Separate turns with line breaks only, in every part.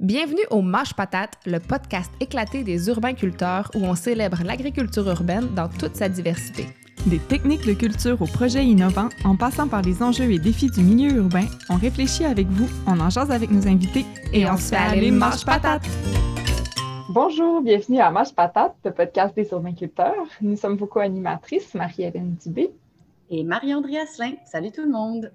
Bienvenue au Mâche Patate, le podcast éclaté des urbains-culteurs où on célèbre l'agriculture urbaine dans toute sa diversité.
Des techniques de culture aux projets innovants, en passant par les enjeux et défis du milieu urbain, on réfléchit avec vous, on en jase avec nos invités et, on, se fait aller Mâche Patate!
Bonjour, bienvenue à Mâche Patate, le podcast des urbains-culteurs. Nous sommes vos co-animatrices, Marie-Hélène Dubé
et Marie-André Asselin. Salut tout le monde!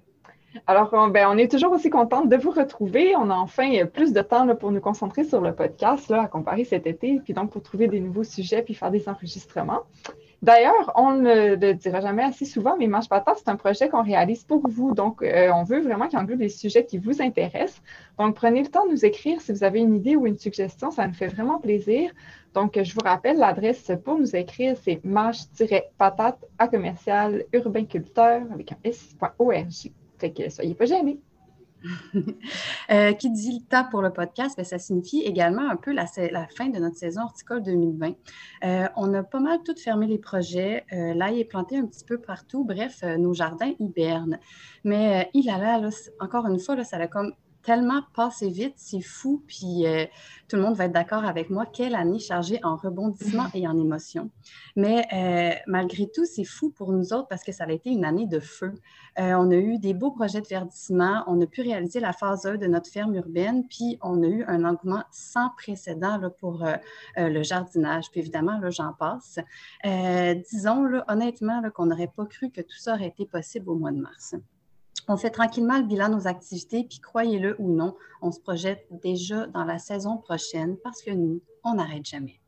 Alors, on, ben, on est toujours aussi contente de vous retrouver. On a enfin plus de temps pour nous concentrer sur le podcast là, à comparer cet été, puis donc pour trouver des nouveaux sujets puis faire des enregistrements. D'ailleurs, on ne le dira jamais assez souvent, mais Mange Patate, c'est un projet qu'on réalise pour vous. Donc, euh, on veut vraiment qu'il englobe des sujets qui vous intéressent. Donc, prenez le temps de nous écrire si vous avez une idée ou une suggestion. Ça nous fait vraiment plaisir. Donc, je vous rappelle, l'adresse pour nous écrire, c'est mâche-patate à commercial urbainculteur avec un s.org. Fait que soyez pas gênés.
Euh, qui dit le temps pour le podcast, bien, ça signifie également un peu la, la, fin de notre saison horticole 2020. Euh, on a pas mal tout fermé les projets. Euh, l'ail est planté un petit peu partout. Bref, nos jardins hibernent. Mais il a là, encore une fois, là, ça a comme tellement passé vite, c'est fou, puis euh, tout le monde va être d'accord avec moi. Quelle année chargée en rebondissements et en émotions. Mais euh, malgré tout, c'est fou pour nous autres parce que ça a été une année de feu. Euh, on a eu des beaux projets de verdissement, on a pu réaliser la phase 1 de notre ferme urbaine, puis on a eu un engouement sans précédent pour le jardinage. Puis évidemment, là, j'en passe. disons honnêtement qu'on n'aurait pas cru que tout ça aurait été possible au mois de mars. On fait tranquillement le bilan de nos activités, puis croyez-le ou non, on se projette déjà dans la saison prochaine parce que nous, on n'arrête jamais.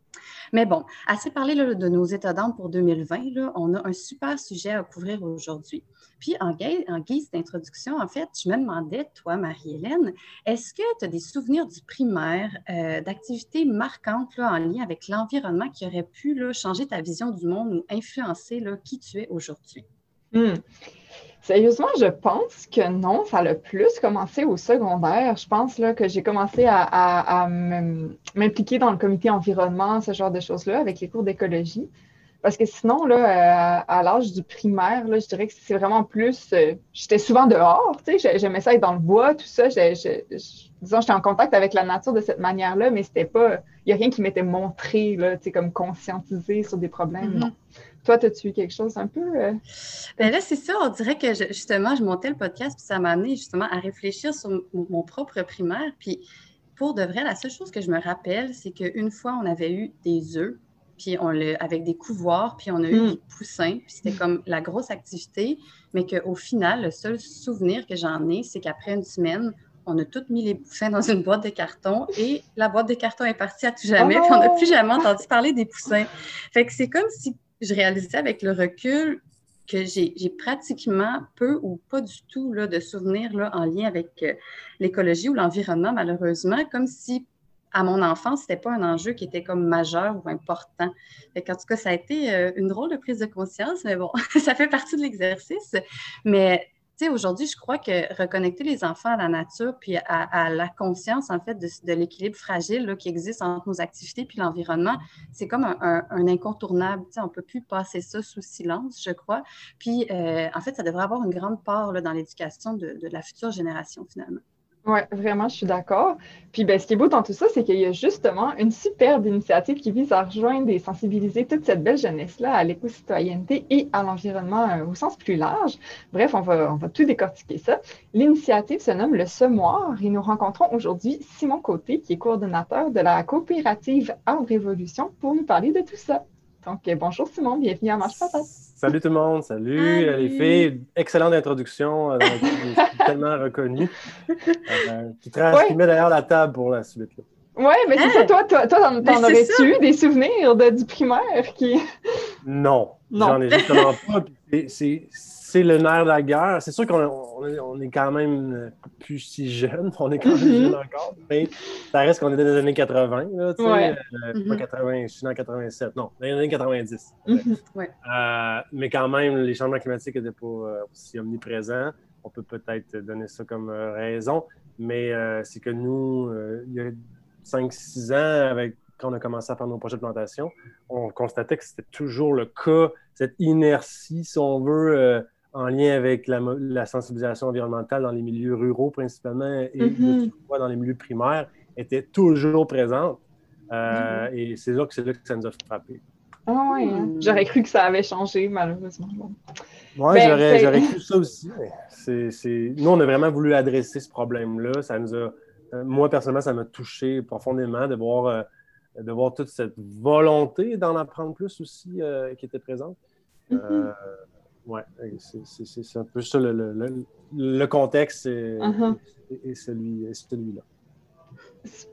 Mais bon, assez parlé de nos états d'âme pour 2020, là, on a un super sujet à couvrir aujourd'hui. Puis en, guise, d'introduction, en fait, je me demandais, toi, Marie-Hélène, est-ce que tu as des souvenirs du primaire, euh, d'activités marquantes en lien avec l'environnement qui auraient pu changer ta vision du monde ou influencer qui tu es aujourd'hui?
Hmm. Sérieusement, je pense que non, ça a plus commencé au secondaire. Je pense là, que j'ai commencé à, m'impliquer dans le comité environnement, ce genre de choses-là, avec les cours d'écologie. Parce que sinon, là, à, l'âge du primaire, là, je dirais que c'est vraiment plus. Euh, j'étais souvent dehors, tu sais, j'aimais ça être dans le bois, tout ça. disons, j'étais en contact avec la nature de cette manière-là, mais c'était pas. Il n'y a rien qui m'était montré, là, tu sais, comme conscientisé sur des problèmes, mm-hmm. non. Toi, as-tu quelque chose un peu? Euh?
Ben là, c'est ça. On dirait que justement, je montais le podcast, puis ça m'a amené justement à réfléchir sur mon propre primaire. Puis pour de vrai, la seule chose que je me rappelle, c'est qu'une fois, on avait eu des œufs, puis on le, avec des couvoirs, puis on a eu hmm. des poussins, puis c'était comme la grosse activité, mais qu'au final, le seul souvenir que j'en ai, c'est qu'après une semaine, on a toutes mis les poussins dans une boîte de carton et la boîte de carton est partie à tout jamais, puis on n'a plus jamais entendu parler des poussins. Fait que c'est comme si je réalisais avec le recul que j'ai pratiquement peu ou pas du tout là, de souvenirs là, en lien avec euh, l'écologie ou l'environnement, malheureusement, comme si à mon enfance, ce n'était pas un enjeu qui était comme majeur ou important. en tout cas, ça a été euh, une drôle de prise de conscience, mais bon, ça fait partie de l'exercice. Mais sais, aujourd'hui, je crois que reconnecter les enfants à la nature puis à, la conscience, en fait, de, l'équilibre fragile qui existe entre nos activités puis l'environnement, c'est comme un, incontournable. Tu sais, on ne peut plus passer ça sous silence, je crois. Puis, euh, en fait, ça devrait avoir une grande part là, dans l'éducation de la future génération, finalement.
Oui, vraiment, je suis d'accord. Puis ben, ce qui est beau dans tout ça, c'est qu'il y a justement une superbe initiative qui vise à rejoindre et sensibiliser toute cette belle jeunesse-là à l'éco-citoyenneté et à l'environnement euh, au sens plus large. Bref, on va, on va tout décortiquer ça. L'initiative se nomme le Semoir et nous rencontrons aujourd'hui Simon Côté, qui est coordonnateur de la coopérative Arbre Révolution, pour nous parler de tout ça. Donc, euh, bonjour Simon, bienvenue à Marche Patate.
Salut tout le monde, salut, salut. les filles. Excellente introduction, euh, tellement reconnue. Euh, qui, met d'ailleurs la table pour la suite.
Oui, mais c'est ça, toi, toi, toi t'en aurais-tu eu des souvenirs de, du primaire qui.
Non, non. j'en ai justement pas. C'est c'est le nerf de la guerre. C'est sûr qu'on on est quand même plus si jeune, on est quand même mm-hmm. jeune encore, mais ça reste qu'on était dans les années 80, là, tu sais, euh, pas 80, mm-hmm. je suis dans 87, non, dans les années 90. Mm-hmm. Euh, mais quand même, les changements climatiques n'étaient pas euh, aussi omniprésents. On peut peut-être donner ça comme raison, mais c'est que nous, il y a 5-6 ans, avec quand on a commencé à faire nos projets de plantation, on constatait que c'était toujours le cas, cette inertie, si on veut, en lien avec la, sensibilisation environnementale dans les milieux ruraux principalement et mm-hmm. dans les milieux primaires était toujours présente. Euh, et c'est là, que, là que ça nous a frappé.
Ah ouais, hein. hmm. j'aurais cru que ça avait changé, malheureusement.
Oui, ben, j'aurais cru ça aussi. Nous, on a vraiment voulu adresser ce problème-là. Ça nous a... Euh, moi, personnellement, ça m'a touché profondément de voir, euh, de voir toute cette volonté d'en apprendre plus aussi qui était présente. Mm-hmm. Oui, c'est un peu ça le, contexte et, uh-huh. celui-là.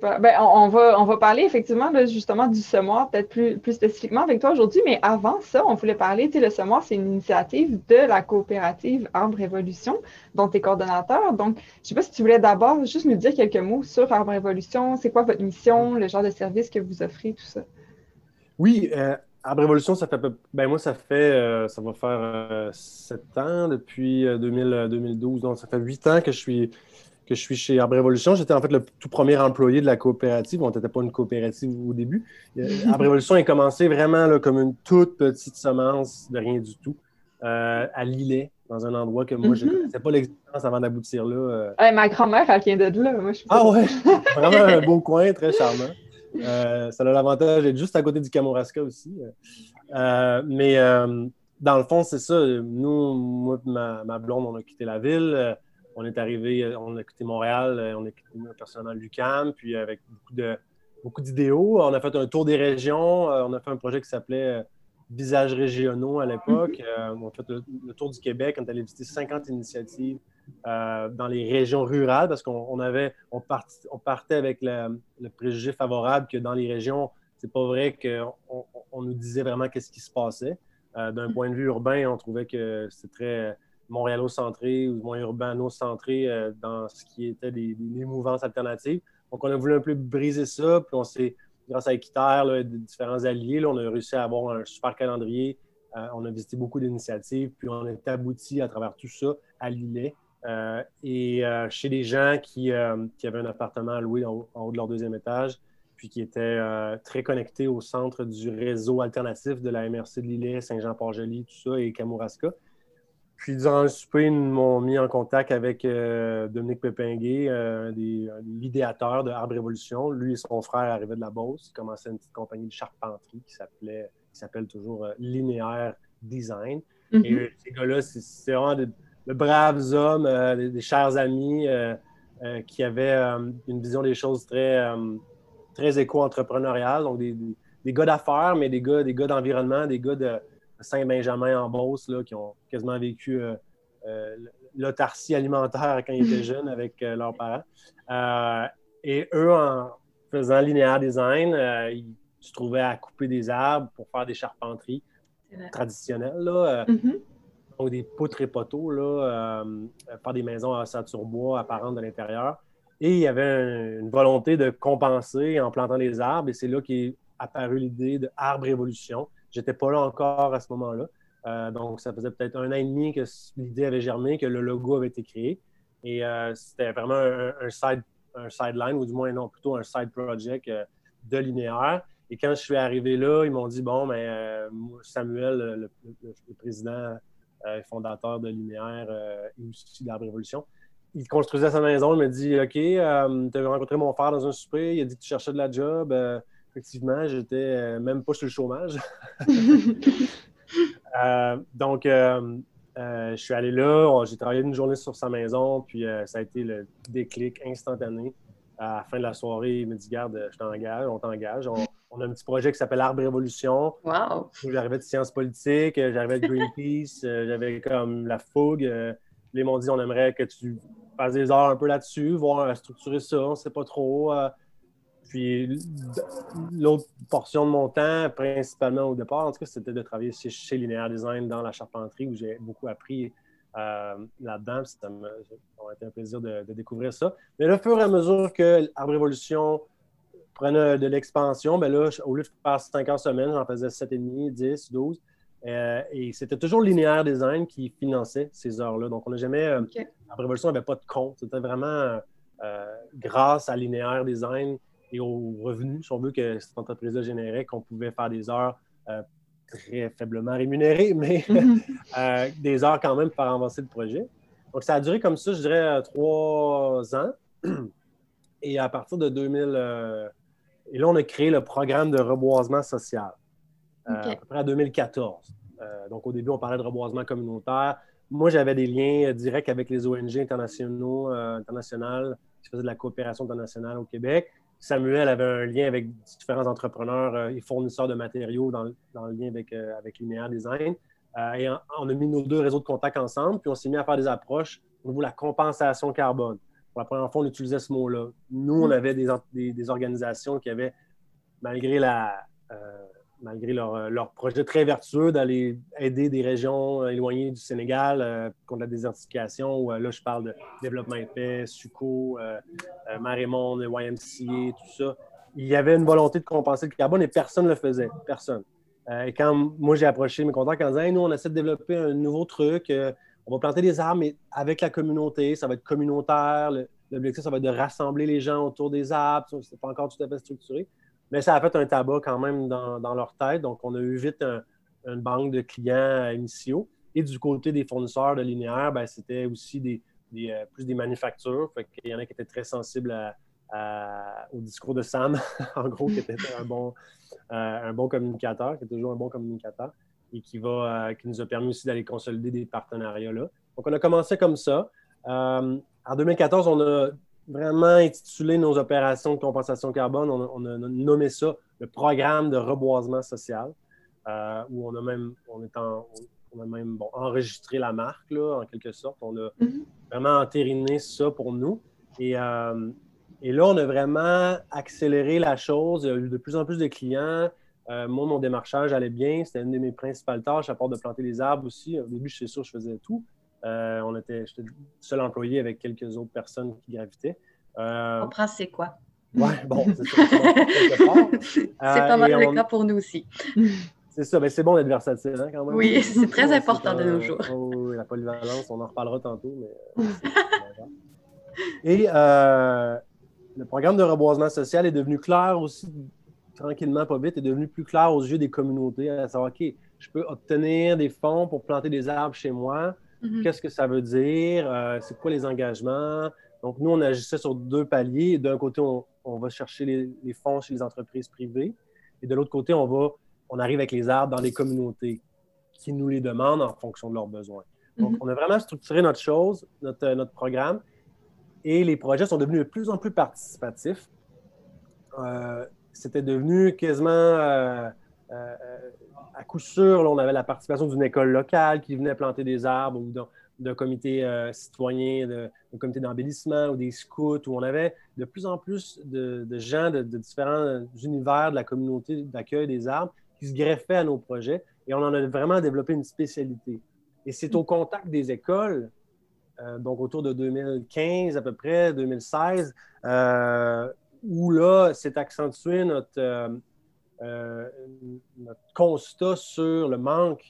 Ben, on, va, on va parler effectivement justement du semoir, peut-être plus, plus spécifiquement avec toi aujourd'hui, mais avant ça, on voulait parler, tu sais, le semoir, c'est une initiative de la coopérative Arbre Révolution, dont tu es coordonnateur. Donc, je ne sais pas si tu voulais d'abord juste nous dire quelques mots sur Arbre Révolution, c'est quoi votre mission, le genre de service que vous offrez, tout ça.
Oui, euh, Arbre Révolution, ça fait ben moi, ça fait, euh, ça va faire euh, sept ans depuis 2012, donc ça fait huit ans que je suis que je suis chez Arbre Révolution. J'étais en fait le tout premier employé de la coopérative. On n'était pas une coopérative au début. Euh, Arbre Révolution a commencé vraiment là, comme une toute petite semence de rien du tout euh, à Lillet, dans un endroit que moi, je ne mhm. connaissais pas l'existence avant d'aboutir là.
Euh. ma grand-mère, elle vient de là. Moi,
ah ouais, vraiment un beau coin, très charmant. Ça a l'avantage d'être juste à côté du Kamouraska aussi. mais dans le fond, c'est ça. Nous, moi ma, ma, blonde, on a quitté la ville on est arrivé, euh, on a quitté Montréal, euh, on a quitté personnellement l'UCAM, puis avec beaucoup de beaucoup d'idéaux. On a fait un tour des régions, euh, on a fait un projet qui s'appelait Visages régionaux à l'époque. on a fait le, tour du Québec, on est allé visiter 50 initiatives dans les régions rurales parce qu'on avait, on, partait avec le, préjugé favorable que dans les régions, c'est pas vrai qu'on on nous disait vraiment qu'est-ce qui se passait. D'un point de vue urbain, on trouvait que c'est très montréalo-centré ou moins urbano-centré euh, dans ce qui était des, mouvances alternatives. Donc, on a voulu un peu briser ça, puis on s'est, grâce à Équiterre, là, différents alliés, on a réussi à avoir un super calendrier. Euh, on a visité beaucoup d'initiatives, puis on est abouti à travers tout ça à Lillet. Euh, et chez des gens qui, qui, avaient un appartement à louer en, haut de leur deuxième étage, puis qui étaient très connectés au centre du réseau alternatif de la MRC de Lillet, Saint-Jean-Port-Joli, tout ça, et Kamouraska. Puis durant le souper, ils m'ont mis en contact avec euh, Dominique Pépinguet, euh, des, l'idéateur de Arbre Révolution. Lui et son frère arrivaient de la Beauce. Ils commençaient une petite compagnie de charpenterie qui s'appelait, qui s'appelle toujours euh, Linéaire Design. Et mhm. ces gars-là, c'est, vraiment de, braves hommes, des, chers amis qui avaient une vision des choses très, très éco-entrepreneuriales. Donc des, des, gars d'affaires, mais des gars, des gars d'environnement, des gars de Saint-Benjamin en Beauce, là, qui ont quasiment vécu euh, euh, l'autarcie alimentaire quand ils étaient jeunes avec euh, leurs parents. et eux, en faisant linéaire design, ils se trouvaient à couper des arbres pour faire des charpenteries traditionnelles. Là, mm-hmm. Donc, des poutres et poteaux, là, faire des maisons à bois apparentes de l'intérieur. Et il y avait une volonté de compenser en plantant des arbres. Et c'est là qu'est apparue l'idée de Arbre Évolution, J'étais pas là encore à ce moment-là. Euh, donc, ça faisait peut-être un an et demi que l'idée avait germé, que le logo avait été créé. Et euh, c'était vraiment un, side, un sideline, ou du moins, non, plutôt un side project euh, de linéaire. Et quand je suis arrivé là, ils m'ont dit Bon, mais Samuel, le, président fondateur de Linéaire et aussi de la Révolution, il construisait sa maison. Il m'a dit OK, tu as rencontré mon frère dans un souper, il a dit que tu cherchais de la job effectivement, j'étais euh, même pas sur le chômage. Euh, donc, euh, je suis allé là, j'ai travaillé une journée sur sa maison, puis ça a été le déclic instantané. À la fin de la soirée, il me dit Garde, je t'engage, on t'engage. On, a un petit projet qui s'appelle Arbre Révolution.
Wow.
J'arrivais de sciences politiques, j'arrivais de Greenpeace, j'avais comme la fougue. les m'ont dit On aimerait que tu fasses des heures un peu là-dessus, voir structurer ça, on ne sait pas trop. Puis l'autre portion de mon temps, principalement au départ, en tout cas, c'était de travailler chez, Linear Design dans la charpenterie où j'ai beaucoup appris euh, là-dedans. Ça m'a été un plaisir de, découvrir ça. Mais là, au fur et à mesure que Arbre Révolution prenait de l'expansion, ben là, au lieu de faire 5 heures semaine, j'en faisais 7,5, 10, 12. et c'était toujours Linéaire Design qui finançait ces heures-là. Donc, on n'a jamais. Euh, Arbre Révolution n'avait pas de compte. C'était vraiment euh, grâce à Linéaire Design et aux revenus, si on veut, que cette entreprise-là générait, qu'on pouvait faire des heures euh, très faiblement rémunérées, mais mhm. euh, des heures quand même pour avancer le projet. Donc, ça a duré comme ça, je dirais, euh, trois ans. Et à partir de 2000, et là, on a créé le programme de reboisement social, à peu près en 2014. donc, au début, on parlait de reboisement communautaire. Moi, j'avais des liens directs avec les ONG internationaux, internationales qui faisaient de la coopération internationale au Québec. Samuel avait un lien avec différents entrepreneurs et fournisseurs de matériaux dans, le lien avec, avec Linéaire Design. et on a mis nos deux réseaux de contact ensemble, puis on s'est mis à faire des approches au niveau de la compensation carbone. Pour la première fois, on utilisait ce mot-là. Nous, on mm. avait des, organisations qui avaient, malgré, la, euh, malgré leur, leur, projet très vertueux d'aller aider des régions éloignées du Sénégal euh, contre la désertification, où euh, là, je parle de développement épais, SUCO, euh, Marémont, YMCA, tout ça. Il y avait une volonté de compenser le carbone et personne ne le faisait. Personne. et quand moi, j'ai approché mes contacts en disant nous, on essaie de développer un nouveau truc on va planter des arbres, mais avec la communauté, ça va être communautaire. L'objectif, ça va être de rassembler les gens autour des arbres. Ce n'est pas encore tout à fait structuré. Mais ça a fait un tabac quand même dans, leur tête. Donc, on a eu vite une banque de clients initiaux. Et du côté des fournisseurs de linéaire, ben, c'était aussi des, euh, plus des manufactures. Il y en a qui étaient très sensibles au discours de Sam, en gros, qui était un bon, euh, un bon communicateur, qui est toujours un bon communicateur et qui, va, euh, qui nous a permis aussi d'aller consolider des partenariats là. Donc, on a commencé comme ça. Euh, en 2014, on a vraiment intitulé nos opérations de compensation carbone, on a, nommé ça le programme de reboisement social, euh, où on a même, on est on a même enregistré la marque, là, en quelque sorte. On a mm-hmm. vraiment entériné ça pour nous. Et, et, là, on a vraiment accéléré la chose. Il y a eu de plus en plus de clients. Euh, moi, mon démarchage allait bien. C'était une de mes principales tâches, à part de planter les arbres aussi. Au début, je suis sûr, je faisais tout. Euh, on était, j'étais seul employé avec quelques autres personnes qui gravitaient.
Euh, on comprend c'est quoi?
Oui, bon, c'est ça.
c'est pas mal le cas pour nous aussi.
C'est ça, mais c'est bon d'être versatile hein, quand même.
Oui, c'est très important de nos jours.
Oh, oui, la polyvalence, on en reparlera tantôt. Mais, Et le programme de reboisement social est devenu clair aussi tranquillement, pas vite, est devenu plus clair aux yeux des communautés, à savoir, OK, je peux obtenir des fonds pour planter des arbres chez moi. Mhm. Qu'est-ce que ça veut dire? Euh, c'est quoi les engagements? Donc, nous, on agissait sur deux paliers. D'un côté, on, va chercher les, fonds chez les entreprises privées. Et de l'autre côté, on, va, on arrive avec les arbres dans les communautés qui nous les demandent en fonction de leurs besoins. Donc, mhm. on a vraiment structuré notre chose, notre, notre programme. Et les projets sont devenus de plus en plus participatifs. Euh, c'était devenu quasiment euh, euh, à coup sûr, on avait la participation d'une école locale qui venait planter des arbres ou d'un comité euh, citoyen, d'un comité d'embellissement ou des scouts, où on avait de plus en plus de, gens de, différents univers de la communauté d'accueil des arbres qui se greffaient à nos projets et on en a vraiment développé une spécialité. Et c'est au contact des écoles, donc autour de 2015 à peu près, 2016, où là, c'est accentué notre, euh, euh, notre, constat sur le manque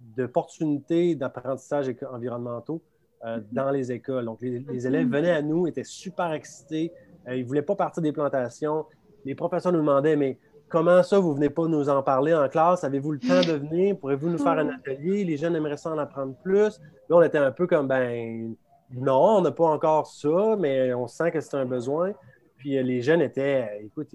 d'opportunités d'apprentissage environnementaux euh, mm-hmm. dans les écoles. Donc, les, élèves venaient à nous, étaient super excités, ils ne voulaient pas partir des plantations. Les professeurs nous demandaient, mais comment ça, vous ne venez pas nous en parler en classe? Avez-vous le temps de venir? Pourrez-vous nous faire un mm-hmm. atelier? Les jeunes aimeraient ça en apprendre plus. Là, on était un peu comme, ben non, on n'a pas encore ça, mais on sent que c'est un besoin. Puis euh, les jeunes étaient, euh, écoute,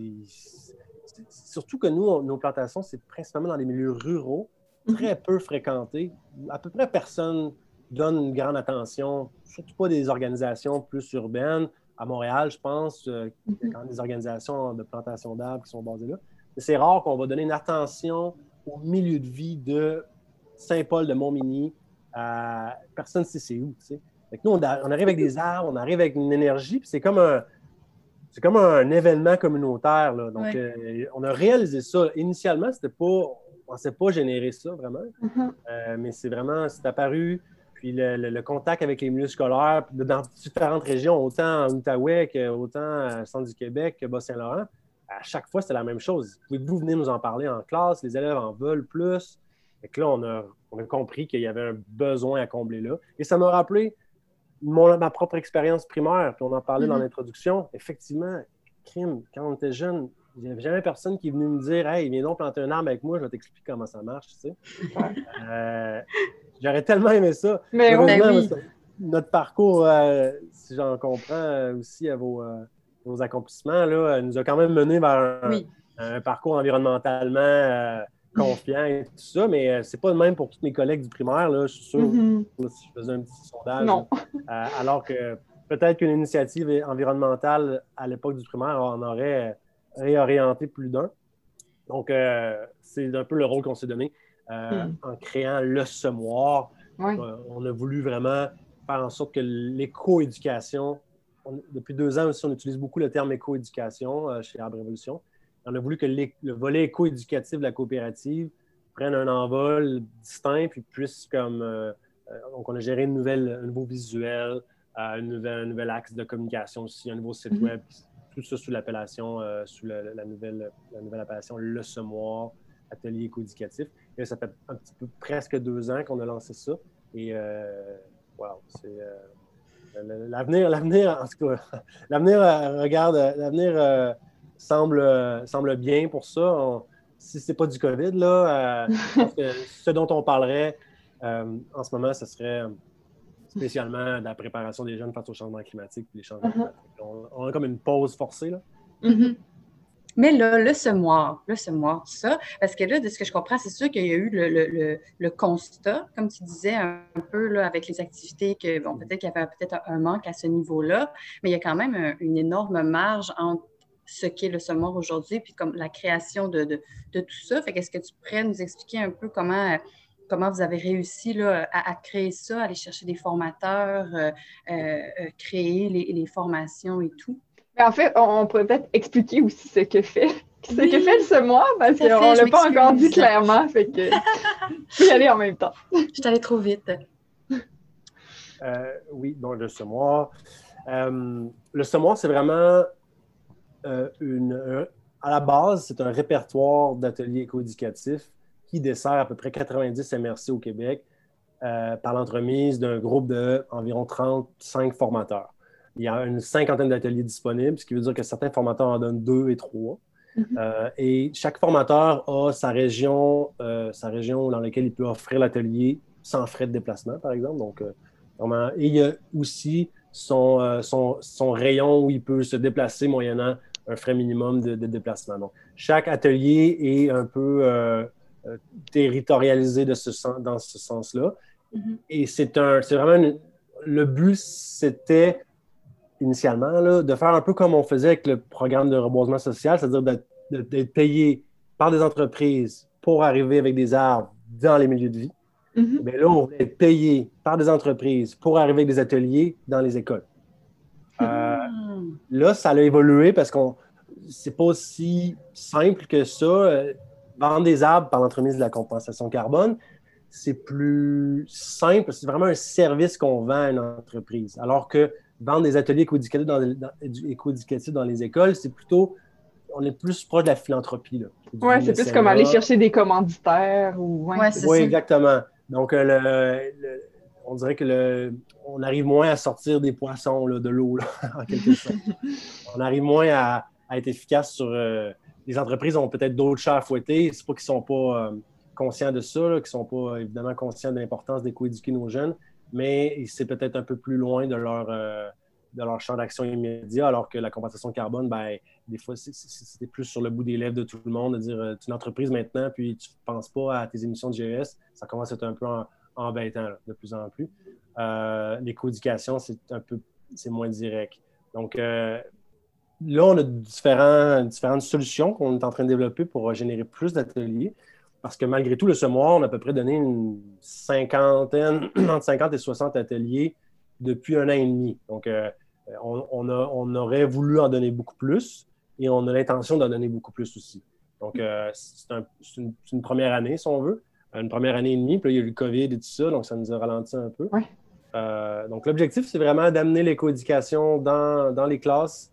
surtout que nous, nos plantations, c'est principalement dans les milieux ruraux, mhm. très peu fréquentés. À peu près personne donne une grande attention, surtout pas des organisations plus urbaines. À Montréal, je pense, euh, il y a quand même des organisations de plantation d'arbres qui sont basées là. C'est rare qu'on va donner une attention au milieu de vie de Saint-Paul de Montmigny. personne ne sait c'est où. nous, on, arrive avec des arbres, on arrive avec une énergie, puis c'est comme un, c'est comme un événement communautaire. Donc, euh, on a réalisé ça. Initialement, c'était pas, on ne pensait pas générer ça vraiment, mm-hmm. euh, mais c'est vraiment, c'est apparu. Puis le, contact avec les milieux scolaires dans différentes régions, autant en Outaouais qu'autant au centre du Québec que Bas-Saint-Laurent, à chaque fois, c'était la même chose. Pouvez-vous venir nous en parler en classe? Les élèves en veulent plus. Et là, on a, on a compris qu'il y avait un besoin à combler là. Et ça m'a rappelé ma propre expérience primaire, puis on en parlait dans mm-hmm. l'introduction, effectivement, crime, quand on était jeune, il n'y avait jamais personne qui est venu me dire Hey, viens donc planter un arbre avec moi, je vais t'expliquer comment ça marche. Tu sais. Euh, j'aurais tellement aimé ça.
Mais oui.
Notre parcours, euh, si j'en comprends euh, aussi à vos, nos accomplissements, là, nous a quand même mené vers un, parcours environnementalement confiant et tout ça, mais c'est pas le même pour tous mes collègues du primaire. Là, je suis sûr, mm-hmm. si je faisais un petit sondage.
Non.
alors que peut-être qu'une initiative environnementale à l'époque du primaire en aurait réorienté plus d'un. Donc, c'est un peu le rôle qu'on s'est donné. Euh, hmm. en créant le semoir. Euh, on a voulu vraiment faire en sorte que l'éco-éducation, depuis deux ans aussi, on utilise beaucoup le terme éco-éducation euh, chez Arbre Révolution. On a voulu que le volet éco-éducatif de la coopérative prenne un envol distinct, puis puisse comme. donc, on a géré une nouvelle, un nouveau visuel, un nouvel, axe de communication aussi, un nouveau site mm-hmm. web, tout ça sous l'appellation, sous la, nouvelle, la nouvelle appellation Le Semoir, atelier éco-éducatif ça fait un petit peu presque deux ans qu'on a lancé ça. Et euh, wow, c'est. Euh, l'avenir, l'avenir, en tout cas, l'avenir, euh, regarde, l'avenir semble, semble bien pour ça. si ce n'est pas du COVID, là, ce dont on parlerait en ce moment, ce serait spécialement la préparation des jeunes face au changement climatique les changements uh-huh. climatiques. On, a comme une pause forcée. Là.
Mm-hmm. Mais là, le semoir, le semoir, ça, parce que là, de ce que je comprends, c'est sûr qu'il y a eu le, constat, comme tu disais un peu là, avec les activités, que bon, peut-être qu'il y avait peut-être un manque à ce niveau-là, mais il y a quand même une énorme marge entre ce qu'est le semoir aujourd'hui, puis comme la création de, tout ça. Fait qu'est-ce que tu pourrais nous expliquer un peu comment, comment vous avez réussi là, à, créer ça, aller chercher des formateurs, euh, euh, euh, créer les formations et tout?
en fait, on pourrait peut-être expliquer aussi ce que fait, ce que fait le semoir, parce qu'on ne l'a pas encore dit clairement. Fait que je y aller en même temps.
Je suis allée trop vite.
Euh, oui, donc le semoir. Euh, le semoir, c'est vraiment euh, une. à la base, c'est un répertoire d'ateliers éco-éducatifs qui dessert à peu près 90 MRC au Québec par l'entremise d'un groupe d'environ 35 formateurs. Il y a une cinquantaine d'ateliers disponibles, ce qui veut dire que certains formateurs en donnent deux et trois. Mhm. Euh, et chaque formateur a sa région, euh, sa région dans laquelle il peut offrir l'atelier sans frais de déplacement, par exemple. Donc, euh, et il y a aussi son, son, rayon où il peut se déplacer moyennant un frais minimum de, déplacement. Donc, chaque atelier est un peu territorialisé de ce, dans ce sens-là. Mhm. Et c'est vraiment le but, c'était initialement, de faire un peu comme on faisait avec le programme de reboisement social, c'est-à-dire d'être payé par des entreprises pour arriver avec des arbres dans les milieux de vie. Mm-hmm. Mais là, on voulait être payé par des entreprises pour arriver avec des ateliers dans les écoles. Euh, mm. Là, ça a évolué parce qu'on c'est pas aussi simple que ça. Euh, vendre des arbres par l'entremise de la compensation carbone, c'est plus simple. C'est vraiment un service qu'on vend à une entreprise. Alors que vendre des ateliers éco-éducatifs dans, les écoles, c'est plutôt, on est plus proche de la philanthropie.
Oui, c'est plus comme aller chercher des commanditaires. Ou...
oui, exactement. Donc, euh, on dirait que le, on arrive moins à sortir des poissons de l'eau, en quelque sorte. on arrive moins à, être efficace sur. Euh, les entreprises ont peut-être d'autres chats à fouetter. C'est pas qu'ils sont pas euh, conscients de ça, qu'ils ne sont pas évidemment conscients de l'importance d'éco-éduquer nos jeunes, mais c'est peut-être un peu plus loin de leur, euh, de leur champ d'action immédiat, alors que la compensation carbone, ben, des fois, c'est plus sur le bout des lèvres de tout le monde, de dire tu es une entreprise maintenant, puis tu ne penses pas à tes émissions de GES, ça commence à être un peu embêtant de plus en plus. Euh, L'éco-éducation, c'est un peu c'est moins direct. Donc, euh, là, on a différents, différentes solutions qu'on est en train de développer pour générer plus d'ateliers. Parce que malgré tout, le semoir, on a à peu près donné une cinquantaine, entre 50 et 60 ateliers depuis un an et demi. Donc, euh, on, aurait voulu en donner beaucoup plus et on a l'intention d'en donner beaucoup plus aussi. Donc, euh, c'est une, première année, si on veut, une première année et demie. Puis là, il y a eu le COVID et tout ça, donc ça nous a ralenti un peu. Euh, donc, l'objectif, c'est vraiment d'amener l'éco-éducation dans, les classes,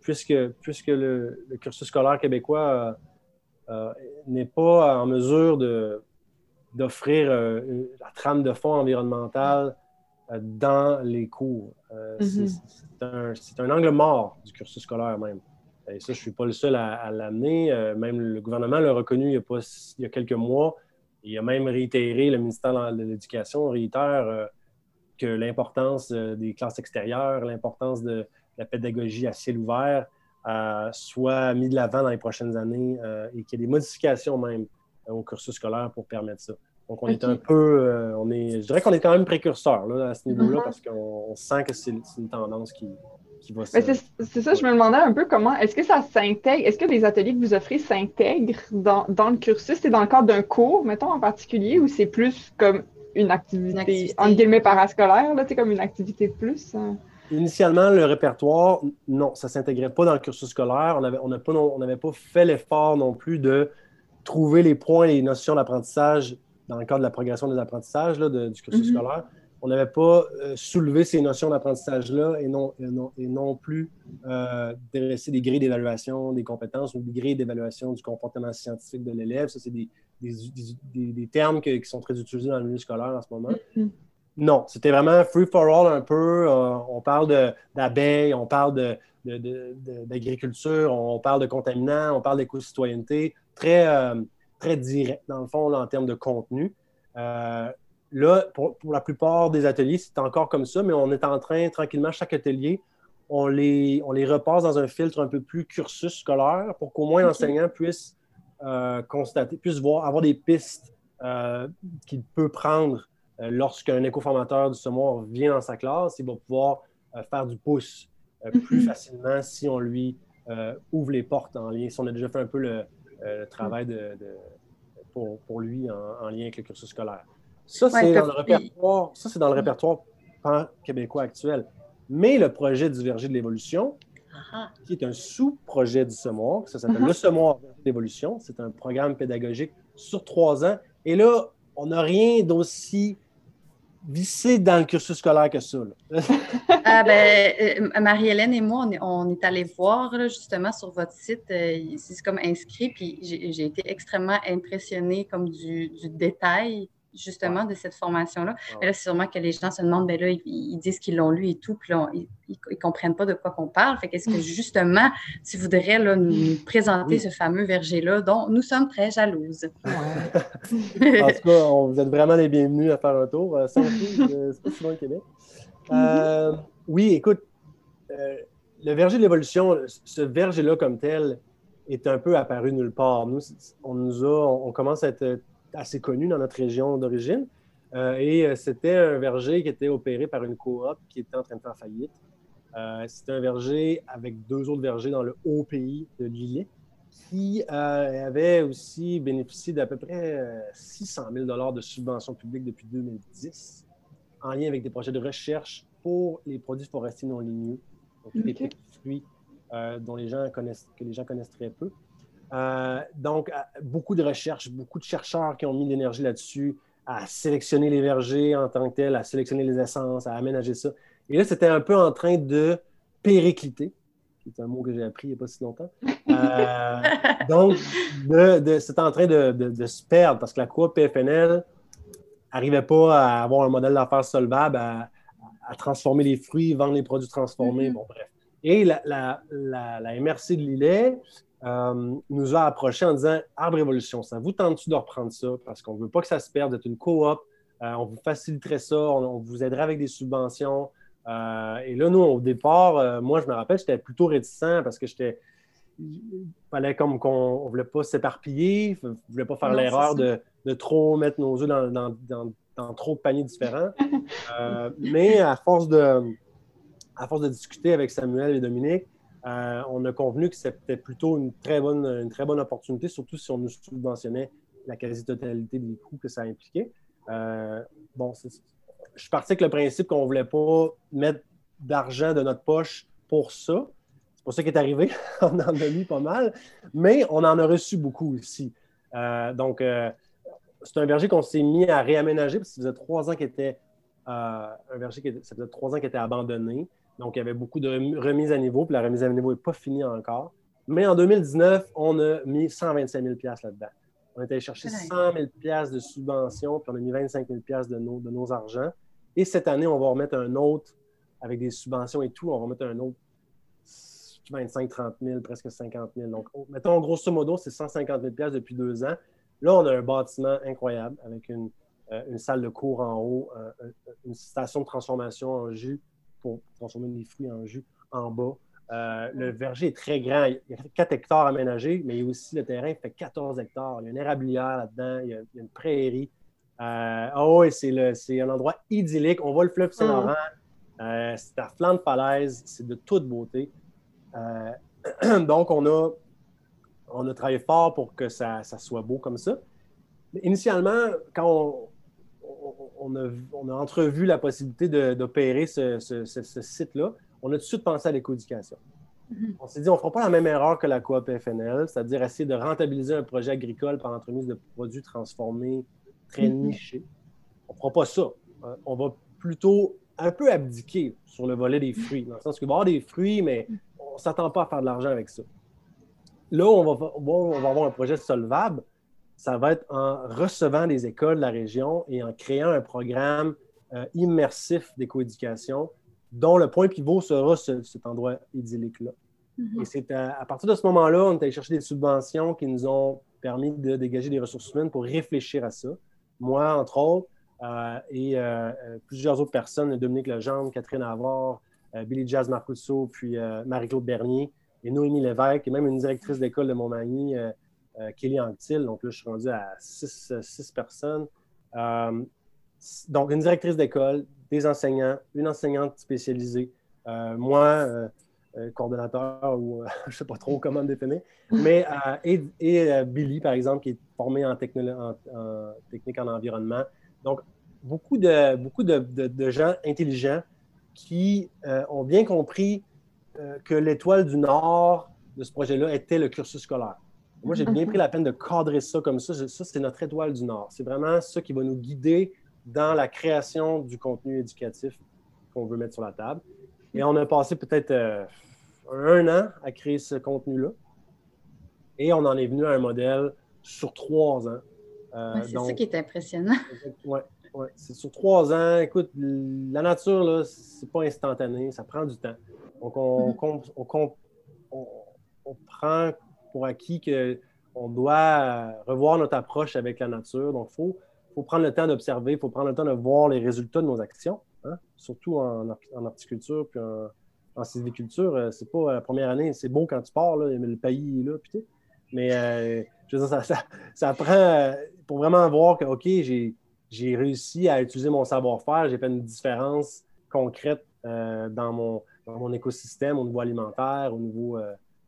puisque, puisque le, le, cursus scolaire québécois euh, n'est pas en mesure d'offrir euh, la trame de fond environnementale euh, dans les cours. Mm-hmm. C'est un, angle mort du cursus scolaire même. Et ça, je ne suis pas le seul à, l'amener. même le gouvernement l'a reconnu il y, a pas, il y a quelques mois. Il a même réitéré, le ministère de l'Éducation réitère que l'importance des classes extérieures, l'importance de, la pédagogie à ciel ouvert soit mis de l'avant dans les prochaines années et qu'il y ait des modifications même au cursus scolaire pour permettre ça. Donc, on est un peu, on est, je dirais qu'on est quand même précurseur là, à ce niveau-là mm-hmm. parce qu'on sent que c'est une tendance qui,
c'est ça, je me demandais un peu comment, est-ce que ça s'intègre, est-ce que les ateliers que vous offrez s'intègrent dans, le cursus, c'est dans le cadre d'un cours, mettons, en particulier, ou c'est plus comme une activité, en guillemets, parascolaire, là, comme une activité de plus? Hein?
Initialement, le répertoire, non, ça ne s'intégrait pas dans le cursus scolaire. On n'avait on pas, on pas fait l'effort non plus de trouver les points, les notions d'apprentissage dans le cadre de la progression des apprentissages là, du cursus mm-hmm. scolaire on n'avait pas euh, soulevé ces notions d'apprentissage-là et non, et non, plus euh, dresser des grilles d'évaluation des compétences ou des grilles d'évaluation du comportement scientifique de l'élève. Ça, c'est des, des, termes qui sont très utilisés dans le milieu scolaire en ce moment. Mm-hmm. Non, c'était vraiment free for all un peu. Euh, on parle d'abeilles, on parle d'agriculture, on parle de contaminants, on parle d'éco-citoyenneté. Très, euh, très direct, dans le fond, en termes de contenu. Là, pour, la plupart des ateliers, c'est encore comme ça, mais on est en train, tranquillement, chaque atelier, on les, on les repasse dans un filtre un peu plus cursus scolaire pour qu'au moins l'enseignant puisse euh, constater, puisse voir, avoir des pistes euh, qu'il peut prendre euh, lorsqu'un éco-formateur du semoir vient dans sa classe. Il va pouvoir faire du pouce plus mhm. facilement si on lui ouvre les portes en lien. Si on a déjà fait un peu le, travail de, pour, lui en, lien avec le cursus scolaire. Ça, c'est dans, le répertoire, ça, c'est dans le répertoire pan-québécois actuel. Mais le projet du Verger de l'évolution, qui est un sous-projet du semoir, ça s'appelle uh-huh. le semoir d'évolution, c'est un programme pédagogique sur trois ans. Et là, on n'a rien d'aussi vissé dans le cursus scolaire que ça.
ah ben, euh, Marie-Hélène et moi, on est, allés voir justement sur votre site, euh, c'est comme inscrit, puis j'ai été extrêmement impressionnée comme du, du détail justement de cette formation-là. Mais là, c'est sûrement que les gens se demandent, ben là, ils, disent qu'ils l'ont lu et tout, puis là, ils ne comprennent pas de quoi qu'on parle. Fait qu'est-ce que justement, tu voudrais là, nous présenter ce fameux verger-là dont nous sommes très jalouses?
en tout cas, on, vous êtes vraiment les bienvenus à faire un tour. Euh, euh c'est pas souvent au Québec. Mm-hmm. Euh, oui, écoute, euh, le verger de l'évolution, ce verger-là comme tel, est un peu apparu nulle part. Nous, on nous a, on commence à être assez connu dans notre région d'origine. Euh, et euh, c'était un verger qui était opéré par une coop qui était en train de faire faillite. Euh, c'était un verger avec deux autres vergers dans le haut pays de l'île qui avait aussi bénéficié d'à peu près 600 000 de subventions publiques depuis 2010 en lien avec des projets de recherche pour les produits forestiers non ligneux, donc les petits fruits dont les gens connaissent, que les gens connaissent très peu. Euh, donc, euh, beaucoup de recherches, beaucoup de chercheurs qui ont mis de l'énergie là-dessus, à sélectionner les vergers en tant que tels, à sélectionner les essences, à aménager ça. Et là, c'était un peu en train de péricliter, qui est un mot que j'ai appris il n'y a pas si longtemps. Euh, donc, de, c'était en train de, se perdre parce que la coop PFNL n'arrivait pas à avoir un modèle d'affaires solvable, à, transformer les fruits, vendre les produits transformés, mm-hmm. bon, bref. Et la, la, la MRC de Lillet euh, nous a approché en disant Arbre Évolution, ça vous tente-tu de reprendre ça? Parce qu'on ne veut pas que ça se perde, d'être une coop. Euh, on vous faciliterait ça, on, vous aiderait avec des subventions. Euh, et là, nous, au départ, moi, je me rappelle, j'étais plutôt réticent parce que j'étais. Fallait comme qu'on ne voulait pas s'éparpiller, on ne voulait pas faire l'erreur de, trop mettre nos œufs dans, trop de paniers différents. mais à force, de, à force de discuter avec Samuel et Dominique, euh, on a convenu que c'était plutôt une très, bonne, une très bonne opportunité, surtout si on nous subventionnait la quasi-totalité des coûts que ça impliquait. Euh, bon, je suis parti avec le principe qu'on ne voulait pas mettre d'argent de notre poche pour ça. C'est pour ça qu'est arrivé. on en a mis pas mal, mais on en a reçu beaucoup aussi. Euh, donc, c'est un verger qu'on s'est mis à réaménager parce que ça faisait trois ans qu'il qui faisait trois ans qu'il était abandonné. Donc, il y avait beaucoup de remises à niveau, puis la remise à niveau n'est pas finie encore. Mais en 2019, on a mis 125 000 là-dedans. On est allé chercher 100 000 de subventions, puis on a mis 25 000 de nos, de nos argents. Et cette année, on va remettre un autre, avec des subventions et tout, on va remettre un autre 25, 30 000, presque 50 000. Donc, mettons, grosso modo, c'est 150 000 depuis deux ans. Là, on a un bâtiment incroyable avec une, euh, salle de cours en haut, euh, une station de transformation en jus pour transformer les fruits en jus en bas. Euh, le verger est très grand. Il y a 4 hectares aménagés, mais il y a aussi le terrain fait 14 hectares. Il y a une érablière là-dedans, il, y a une prairie. Euh, oh, et c'est un endroit idyllique. On voit le fleuve Saint-Laurent. Euh, c'est à flanc de falaise. C'est de toute beauté. donc, on a, on a travaillé fort pour que ça, soit beau comme ça. initialement, quand on, a, on, a, entrevu la possibilité d'opérer ce, ce site-là, on a tout de suite pensé à l'éco-éducation. Mhm. On s'est dit, on ne fera pas la même erreur que la coop FNL, c'est-à-dire essayer de rentabiliser un projet agricole par l'entremise de produits transformés très mhm. nichés. On ne fera pas ça. Euh, on va plutôt un peu abdiquer sur le volet des fruits, dans le sens qu'il va y avoir des fruits, mais on ne s'attend pas à faire de l'argent avec ça. Là, on va, on va avoir un projet solvable. Ça va être en recevant des écoles de la région et en créant un programme euh, immersif d'éco-éducation dont le point pivot sera cet endroit idyllique-là. Mhm. Et c'est à, partir de ce moment-là, on est allé chercher des subventions qui nous ont permis de dégager des ressources humaines pour réfléchir à ça. Moi, entre autres, euh, et euh, euh, plusieurs autres personnes, Dominique Legendre, Catherine Avard, Billy Jazz Marcousseau, puis Marie-Claude Bernier et Noémie Lévesque, et même une directrice d'école de Montmagny, Kelly Anctil. Donc là, je suis rendu à six, personnes. donc, une directrice d'école, des enseignants, une enseignante spécialisée, euh, moi, euh, euh, coordonnateur ou je ne sais pas trop comment me définir, mais et, Billy, par exemple, qui est formé en, en, technique en environnement. Donc, beaucoup de, beaucoup de, gens intelligents qui ont bien compris que l'étoile du Nord de ce projet-là était le cursus scolaire. Moi, j'ai bien pris la peine de cadrer ça comme ça. Ça, c'est notre étoile du Nord. C'est vraiment ça qui va nous guider dans la création du contenu éducatif qu'on veut mettre sur la table. Et on a passé peut-être euh, un an à créer ce contenu-là. Et on en est venu à un modèle sur trois ans.
Euh, c'est ça qui est impressionnant.
Oui, ouais, c'est sur trois ans. Écoute, la nature, là, c'est pas instantané, ça prend du temps. Donc, on, mm-hmm. on, on prend pour acquis qu'on doit revoir notre approche avec la nature. Donc, il faut, faut prendre le temps d'observer, il faut prendre le temps de voir les résultats de nos actions, hein. surtout en, horticulture puis en, en sylviculture. Euh, c'est pas la première année, c'est beau quand tu pars, là, le pays est là, puis Mais euh, je veux dire, ça, ça, prend euh, pour vraiment voir que, OK, j'ai réussi à utiliser mon savoir-faire, j'ai fait une différence concrète dans, mon, dans, mon, écosystème au niveau alimentaire, au niveau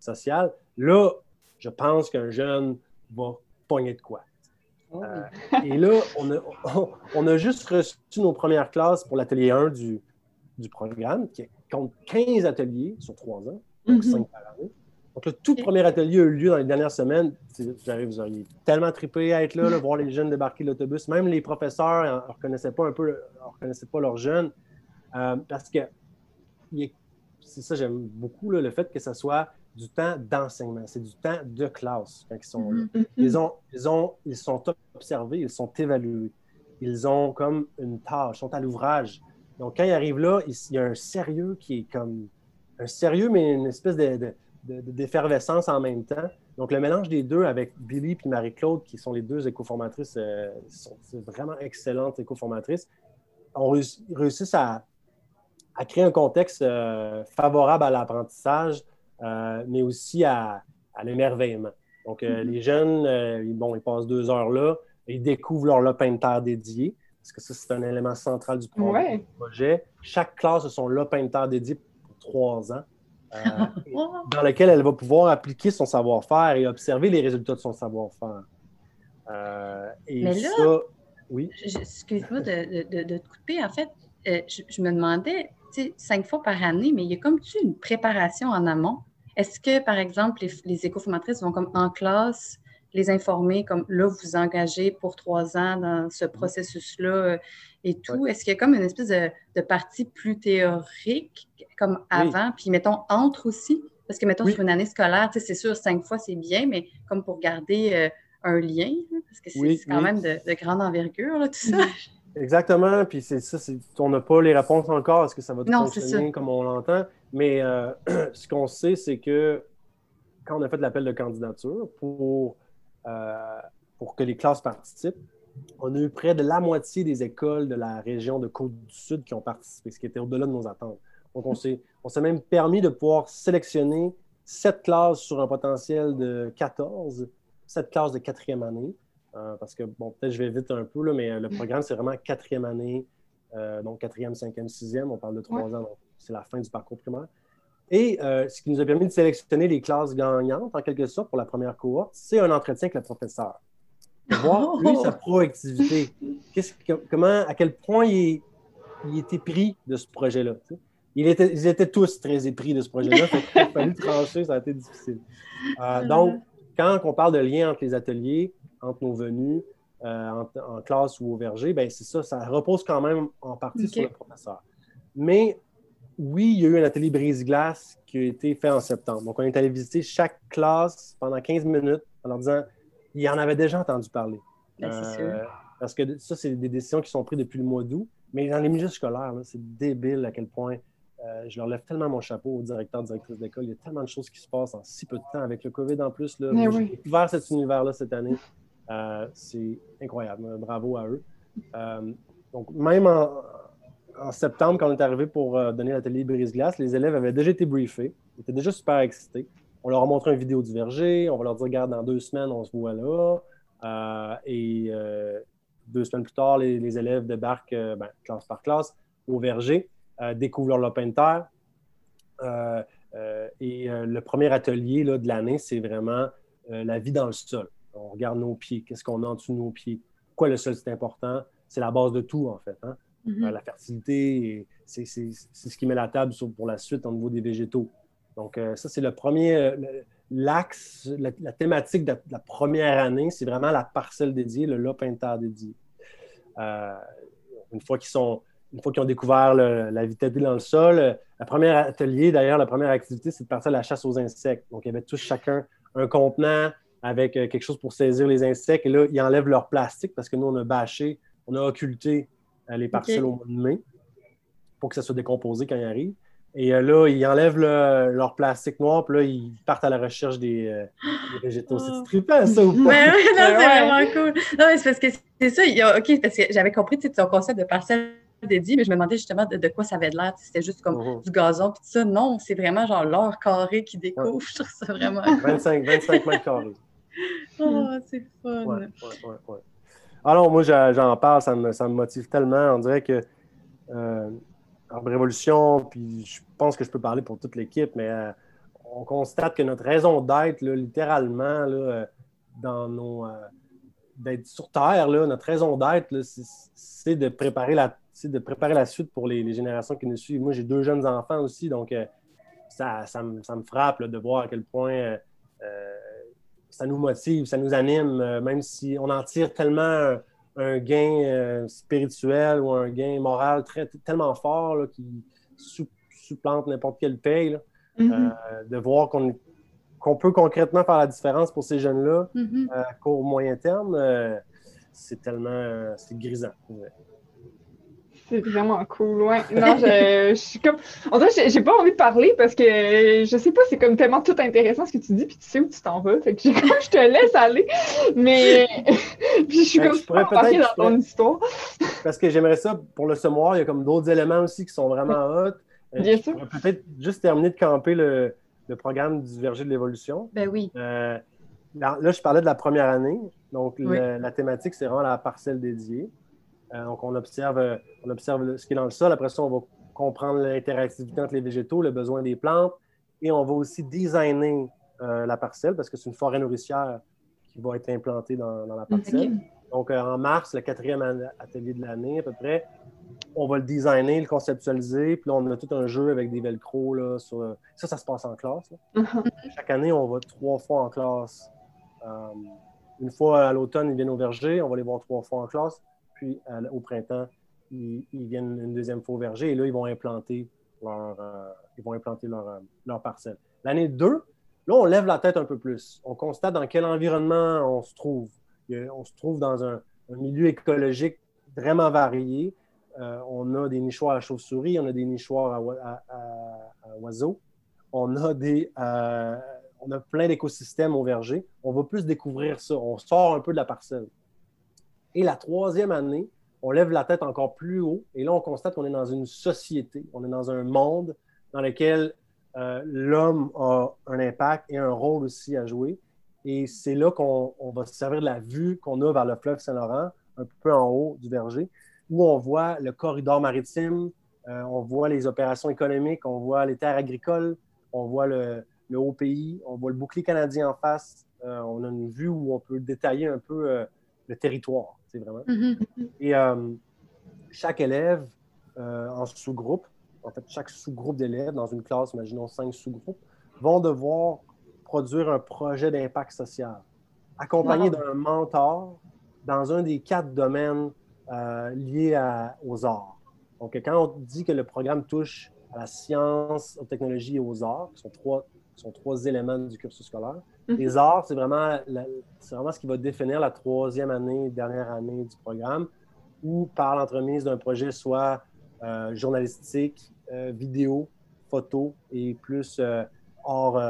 social. Là, je pense qu'un jeune va pogner de quoi. Euh, et là, on a, juste reçu nos premières classes pour l'atelier 1 du, programme, qui compte 15 ateliers sur 3 ans, donc 5 mhm. par année. Donc, le tout premier atelier a eu lieu dans les dernières semaines. Vous auriez tellement trippé à être là, voir les jeunes débarquer de l'autobus. Même les professeurs ne reconnaissaient pas un peu, reconnaissaient pas leurs jeunes. Euh, parce que c'est ça, j'aime beaucoup, le fait que ce soit du temps d'enseignement, c'est du temps de classe quand ils sont là. Mm-hmm. Ils, ont, ils, ont, ils sont observés, ils sont évalués. Ils ont comme une tâche, ils sont à l'ouvrage. Donc, quand ils arrivent là, il, y a un sérieux qui est comme un sérieux, mais une espèce d'effervescence en même temps. Donc, le mélange des deux avec Billy et Marie-Claude, qui sont les deux écoformatrices, euh, sont vraiment excellentes écoformatrices, on réussit à, à, créer un contexte euh, favorable à l'apprentissage, euh, mais aussi à, l'émerveillement. Donc, euh, mm-hmm. les jeunes, euh, bon, ils passent deux heures là, ils découvrent leur lopin de terre dédié, parce que ça, c'est un élément central du projet. Chaque classe a son lopin de terre dédié pour trois ans, dans lequel elle va pouvoir appliquer son savoir-faire et observer les résultats de son savoir-faire.
et Mais là, ça, oui. Excuse-moi de, de, te couper. En fait, je, me demandais, cinq fois par année, mais il y a comme-tu une préparation en amont? Est-ce que, par exemple, les, les écoformatrices vont comme en classe les informer, comme là, vous vous engagez pour trois ans dans ce processus-là euh, et tout? Est-ce qu'il y a comme une espèce de, partie plus théorique, comme avant, puis mettons entre aussi? Parce que, mettons, sur une année scolaire, c'est sûr, cinq fois, c'est bien, mais comme pour garder euh, un lien, parce que c'est quand même de, de, grande envergure, là, tout ça.
Exactement. Puis c'est ça, on n'a pas les réponses encore. Est-ce que ça va fonctionner comme on l'entend? Mais euh, ce qu'on sait, c'est que quand on a fait l'appel de candidature pour, euh, pour que les classes participent, on a eu près de la moitié des écoles de la région de Côte-du-Sud qui ont participé, ce qui était au-delà de nos attentes. Donc, on s'est, On s'est même permis de pouvoir sélectionner sept classes sur un potentiel de 14, sept classes de quatrième année. Euh, parce que, bon, peut-être je vais vite un peu, là, mais le programme, c'est vraiment quatrième année, donc quatrième, cinquième, sixième. On parle de trois ans, donc c'est la fin du parcours primaire. Et ce qui nous a permis de sélectionner les classes gagnantes, en quelque sorte, pour la première cohorte, c'est un entretien avec le professeur voir, lui, sa proactivité. comment, à quel point il, était pris de ce projet-là. ils étaient tous très épris de ce projet-là. Il a fallu trancher, ça a été difficile. Euh, donc, quand on parle de lien entre les ateliers, entre nos venues, euh, en, classe ou au verger, ben c'est ça, ça repose quand même en partie sur le professeur. Mais oui, il y a eu un atelier brise-glace qui a été fait en septembre. Donc, on est allé visiter chaque classe pendant 15 minutes en leur disant il en avait déjà entendu parler.
Ben, euh,
parce que ça, c'est des décisions qui sont prises depuis le mois d'août. Mais dans les milieux scolaires, c'est débile à quel point euh, je leur lève tellement mon chapeau aux directeurs, directrices d'école. Il y a tellement de choses qui se passent en si peu de temps avec le COVID en plus. Là, j'ai découvert cet univers-là cette année. Euh, c'est incroyable. Bravo à eux. donc, même en, septembre, quand on est arrivé pour donner l'atelier brise-glace, les élèves avaient déjà été briefés. Ils étaient déjà super excités on leur a montré une vidéo du verger, on va leur dire, regarde, dans deux semaines, on se voit là. Euh, et euh, deux semaines plus tard, les, élèves débarquent euh, ben, classe par classe au verger, découvrent leur lopin de terre. et le premier atelier là, de l'année, c'est vraiment la vie dans le sol. On regarde nos pieds, qu'est-ce qu'on a en dessous de nos pieds. Pourquoi le sol, c'est important? C'est la base de tout, en fait. Hein. Mm-hmm. la fertilité, c'est ce qui met la table pour la suite au niveau des végétaux. Donc, euh, ça, c'est le premier, euh, l'axe, la, thématique de la première année, c'est vraiment la parcelle dédiée, le lopin de terre dédié. Euh, une fois qu'ils sont, une fois qu'ils ont découvert la vitalité dans le sol, le premier atelier, d'ailleurs, la première activité, c'est de partir à la chasse aux insectes. Donc, il y avait tous chacun un contenant avec quelque chose pour saisir les insectes. Et là, ils enlèvent leur plastique parce que nous, on a bâché, on a occulté les parcelles au mois de mai pour que ça soit décomposé quand ils arrivent. Et euh, là, ils enlèvent leur plastique noir, puis là, ils partent à la recherche des, euh, végétaux. C'est trippant, ça, ou pas?
Mais oui, non, c'est vraiment cool. Non, mais c'est parce que c'est ça. OK, parce que j'avais compris ton concept de parcelle dédiée, mais je me demandais justement de, quoi ça avait l'air. C'était juste comme uh-huh. du gazon, puis tout ça. Non, c'est vraiment genre l'or carré qui découvre. Je trouve ça vraiment...
25, 25 mètres carrés.
Oh, c'est fun.
Ouais, ouais, ouais, Alors, moi, j'en parle, ça me, ça me, motive tellement. On dirait que... Euh, Révolution, puis je pense que je peux parler pour toute l'équipe, mais euh, on constate que notre raison d'être, littéralement, là, euh, dans nos. Euh, d'être sur Terre, là, notre raison d'être, c'est de préparer la de préparer la suite pour les, générations qui nous suivent. Moi, j'ai deux jeunes enfants aussi, donc ça, ça, me, frappe de voir à quel point ça nous motive, ça nous anime, même si on en tire tellement un gain euh, spirituel ou un gain moral très, tellement fort qui supplante n'importe quelle paye. Mm-hmm. Euh, de voir qu'on peut concrètement faire la différence pour ces jeunes-là mm-hmm. euh, qu'au moyen terme, c'est tellement c'est grisant.
C'est vraiment cool, ouais. Non, je, suis comme. En fait, j'ai pas envie de parler parce que je sais pas, c'est comme tellement tout intéressant ce que tu dis, puis tu sais où tu t'en vas. Fait que je te laisse aller. Mais. puis je suis ben, comme pas dans ton histoire.
Parce que j'aimerais ça, pour le semoir, il y a comme d'autres éléments aussi qui sont vraiment hot.
Euh, Bien sûr.
Peut-être juste terminer de camper le, le, programme du Verger de l'évolution.
Ben oui.
Euh, là, je parlais de la première année. Donc, la thématique, c'est vraiment la parcelle dédiée. Euh, donc, on observe, euh, on observe ce qui est dans le sol. Après ça, on va comprendre l'interactivité entre les végétaux, le besoin des plantes. Et on va aussi designer euh, la parcelle parce que c'est une forêt nourricière qui va être implantée dans, la parcelle. Donc, en mars, le quatrième atelier de l'année à peu près, on va le designer, le conceptualiser. Puis là, on a tout un jeu avec des velcro. Là, sur... Ça, ça se passe en classe. Uh-huh. Chaque année, on va trois fois en classe. une fois à l'automne, ils viennent au verger. On va les voir trois fois en classe. Puis au printemps, ils, viennent une deuxième fois au verger et là, ils vont implanter leur, euh, ils vont implanter leur, euh, leur parcelle. L'année 2, là, on lève la tête un peu plus. On constate dans quel environnement on se trouve. on se trouve dans un, milieu écologique vraiment varié. Euh, on a des nichoirs à chauves-souris, on a des nichoirs à, oiseaux, on a, des, on a plein d'écosystèmes au verger. On va plus découvrir ça. On sort un peu de la parcelle. Et la troisième année, on lève la tête encore plus haut et là, on constate qu'on est dans une société, on est dans un monde dans lesquels euh, l'homme a un impact et un rôle aussi à jouer. Et c'est là qu'on va se servir de la vue qu'on a vers le fleuve Saint-Laurent, un peu en haut du verger, où on voit le corridor maritime, euh, on voit les opérations économiques, on voit les terres agricoles, on voit le, haut pays, on voit le bouclier canadien en face. Euh, on a une vue où on peut détailler un peu le territoire, c'est vraiment.
Mm-hmm.
Et chaque élève en sous-groupe en fait, chaque sous-groupe d'élèves dans une classe, imaginons cinq sous-groupes, vont devoir produire un projet d'impact social, accompagné d'un mentor dans un des quatre domaines euh, liés aux arts. Donc, quand on dit que le programme touche à la science, aux technologies et aux arts, qui sont trois, sont trois éléments du cursus scolaire. Les arts, c'est vraiment, vraiment ce qui va définir la troisième année, dernière année du programme, ou par l'entremise d'un projet soit euh, journalistique, euh, vidéo, photo et plus euh, hors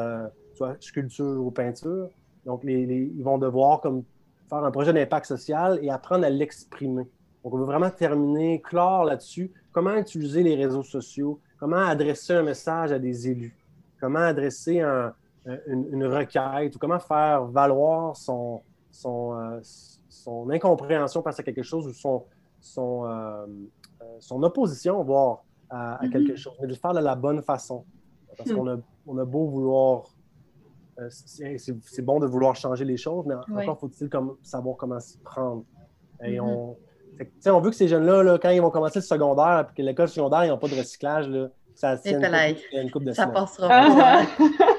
soit sculpture ou peinture. Donc, ils vont devoir comme, faire un projet d'impact social et apprendre à l'exprimer. Donc, on veut vraiment terminer, clore là-dessus. Comment utiliser les réseaux sociaux? Comment adresser un message à des élus? Comment adresser une, requête ou comment faire valoir son, son, son incompréhension face à quelque chose ou son, son, son opposition, voire à, mm-hmm. quelque chose, mais de le faire de la bonne façon. Parce mm. qu'on a, on a beau vouloir. Euh, c'est bon de vouloir changer les choses, mais encore faut-il comme, savoir comment s'y prendre. Et mm-hmm. on, on veut que ces jeunes-là, là, quand ils vont commencer le secondaire, puis que l'école secondaire, ils n'ont pas de recyclage, là, ça
une, une coupe de Ça passera
pas.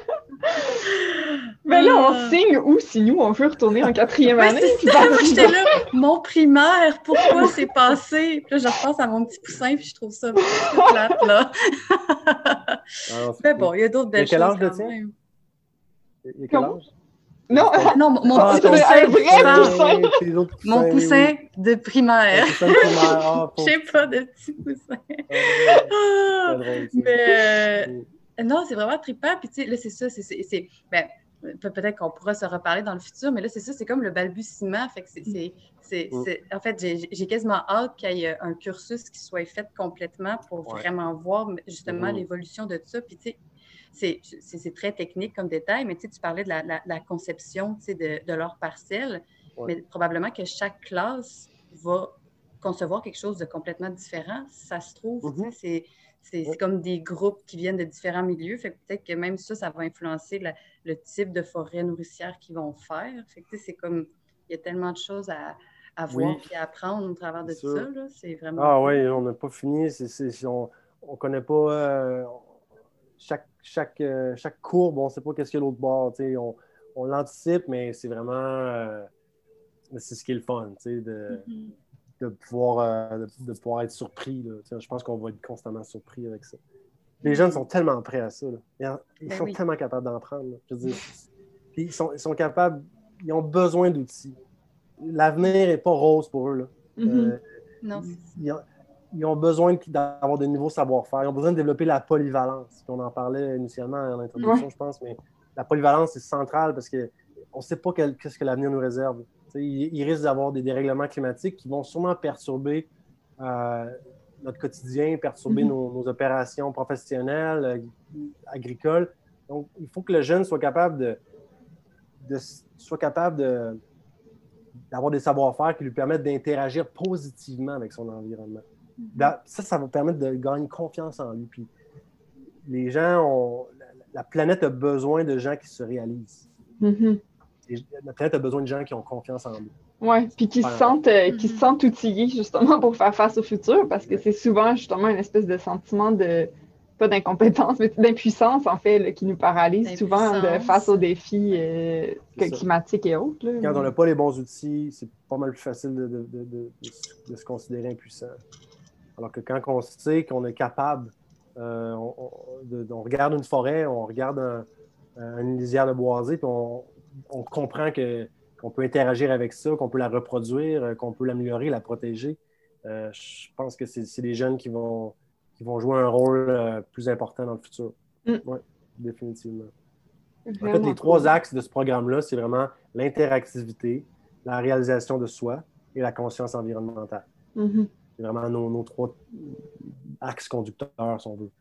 Là, on ah. signe où si nous, on veut retourner en quatrième année?
j'étais là, mon primaire, pourquoi c'est passé? Puis là, je repense à mon petit poussin, puis je trouve ça plate, là. Ah, mais bon, il y a d'autres belles
quel
âge,
choses. Quel Il y a quel âge?
Non,
non, mon
ah,
petit poussin,
un vrai
poussin. Mon poussin de primaire.
Je ah,
sais pas de petit poussin. mais euh, non, c'est vraiment trippant. Puis tu sais, là, c'est ça, c'est... Ben, peut-être qu'on pourra se reparler dans le futur, mais là, c'est ça, c'est comme le balbutiement. Fait que c'est, mm. en fait, j'ai quasiment hâte qu'il y ait un cursus qui soit fait complètement pour vraiment voir justement mm-hmm. l'évolution de tout ça. Puis, tu sais, c'est très technique comme détail, mais tu parlais de la, conception de, de, leur parcelle, mais probablement que chaque classe va concevoir quelque chose de complètement différent. Ça se trouve, mm-hmm. c'est c'est comme des groupes qui viennent de différents milieux. Fait peut-être que même ça, ça va influencer le type de forêt nourricière qu'ils vont faire. Fait que c'est comme, il y a tellement de choses à, à voir et à apprendre au travers de tout ça. C'est vraiment.
Ah oui, on n'a pas fini. on ne connaît pas euh, chaque, chaque, euh, chaque courbe, on ne sait pas qu'est-ce qu'il y a l'autre bord. On, on l'anticipe, mais c'est vraiment. Euh, c'est ce qui est le fun, de. Mm-hmm de pouvoir, euh, de, pouvoir être surpris. Je pense qu'on va être constamment surpris avec ça. Les jeunes sont tellement prêts à ça. Ils, ben sont tellement capables d'en prendre. ils, sont, ils sont capables, ils ont besoin d'outils. L'avenir n'est pas rose pour eux. Là.
Mm-hmm. Euh, non.
Ils, ont, besoin d'avoir de nouveaux savoir-faire. Ils ont besoin de développer la polyvalence. on en parlait initialement en introduction, je pense, mais la polyvalence, c'est central parce qu'on ne sait pas qu'est-ce que l'avenir nous réserve il, risque d'avoir des dérèglements climatiques qui vont sûrement perturber euh, notre quotidien, perturber mhm. nos, opérations professionnelles, euh, agricoles. Donc, il faut que le jeune soit capable de, soit capable de, d'avoir des savoir-faire qui lui permettent d'interagir positivement avec son environnement. Mhm. Ça, ça va permettre de gagner confiance en lui. Puis les gens ont. La planète a besoin de gens qui se réalisent.
Mhm
planète a besoin de gens qui ont confiance en eux.
Oui, puis qui se, sentent, euh, qui se sentent outillés justement pour faire face au futur, parce que c'est souvent justement une espèce de sentiment de, pas d'incompétence, mais d'impuissance en fait, qui nous paralyse souvent de, face aux défis euh, climatiques et autres.
Quand on n'a pas les bons outils, c'est pas mal plus facile de, de, se considérer impuissant. Alors que quand on sait qu'on est capable, euh, on, regarde une forêt, on regarde un, une lisière de boisé, puis on, on comprend que, qu'on peut interagir avec ça, qu'on peut la reproduire, euh, qu'on peut l'améliorer, la protéger. Euh, je pense que c'est, des jeunes qui vont, qui vont jouer un rôle euh, plus important dans le futur.
Mm.
Oui, définitivement. En fait, les trois axes de ce programme-là, c'est vraiment l'interactivité, la réalisation de soi et la conscience environnementale.
Mm-hmm.
C'est vraiment nos, nos, trois axes conducteurs, si on veut.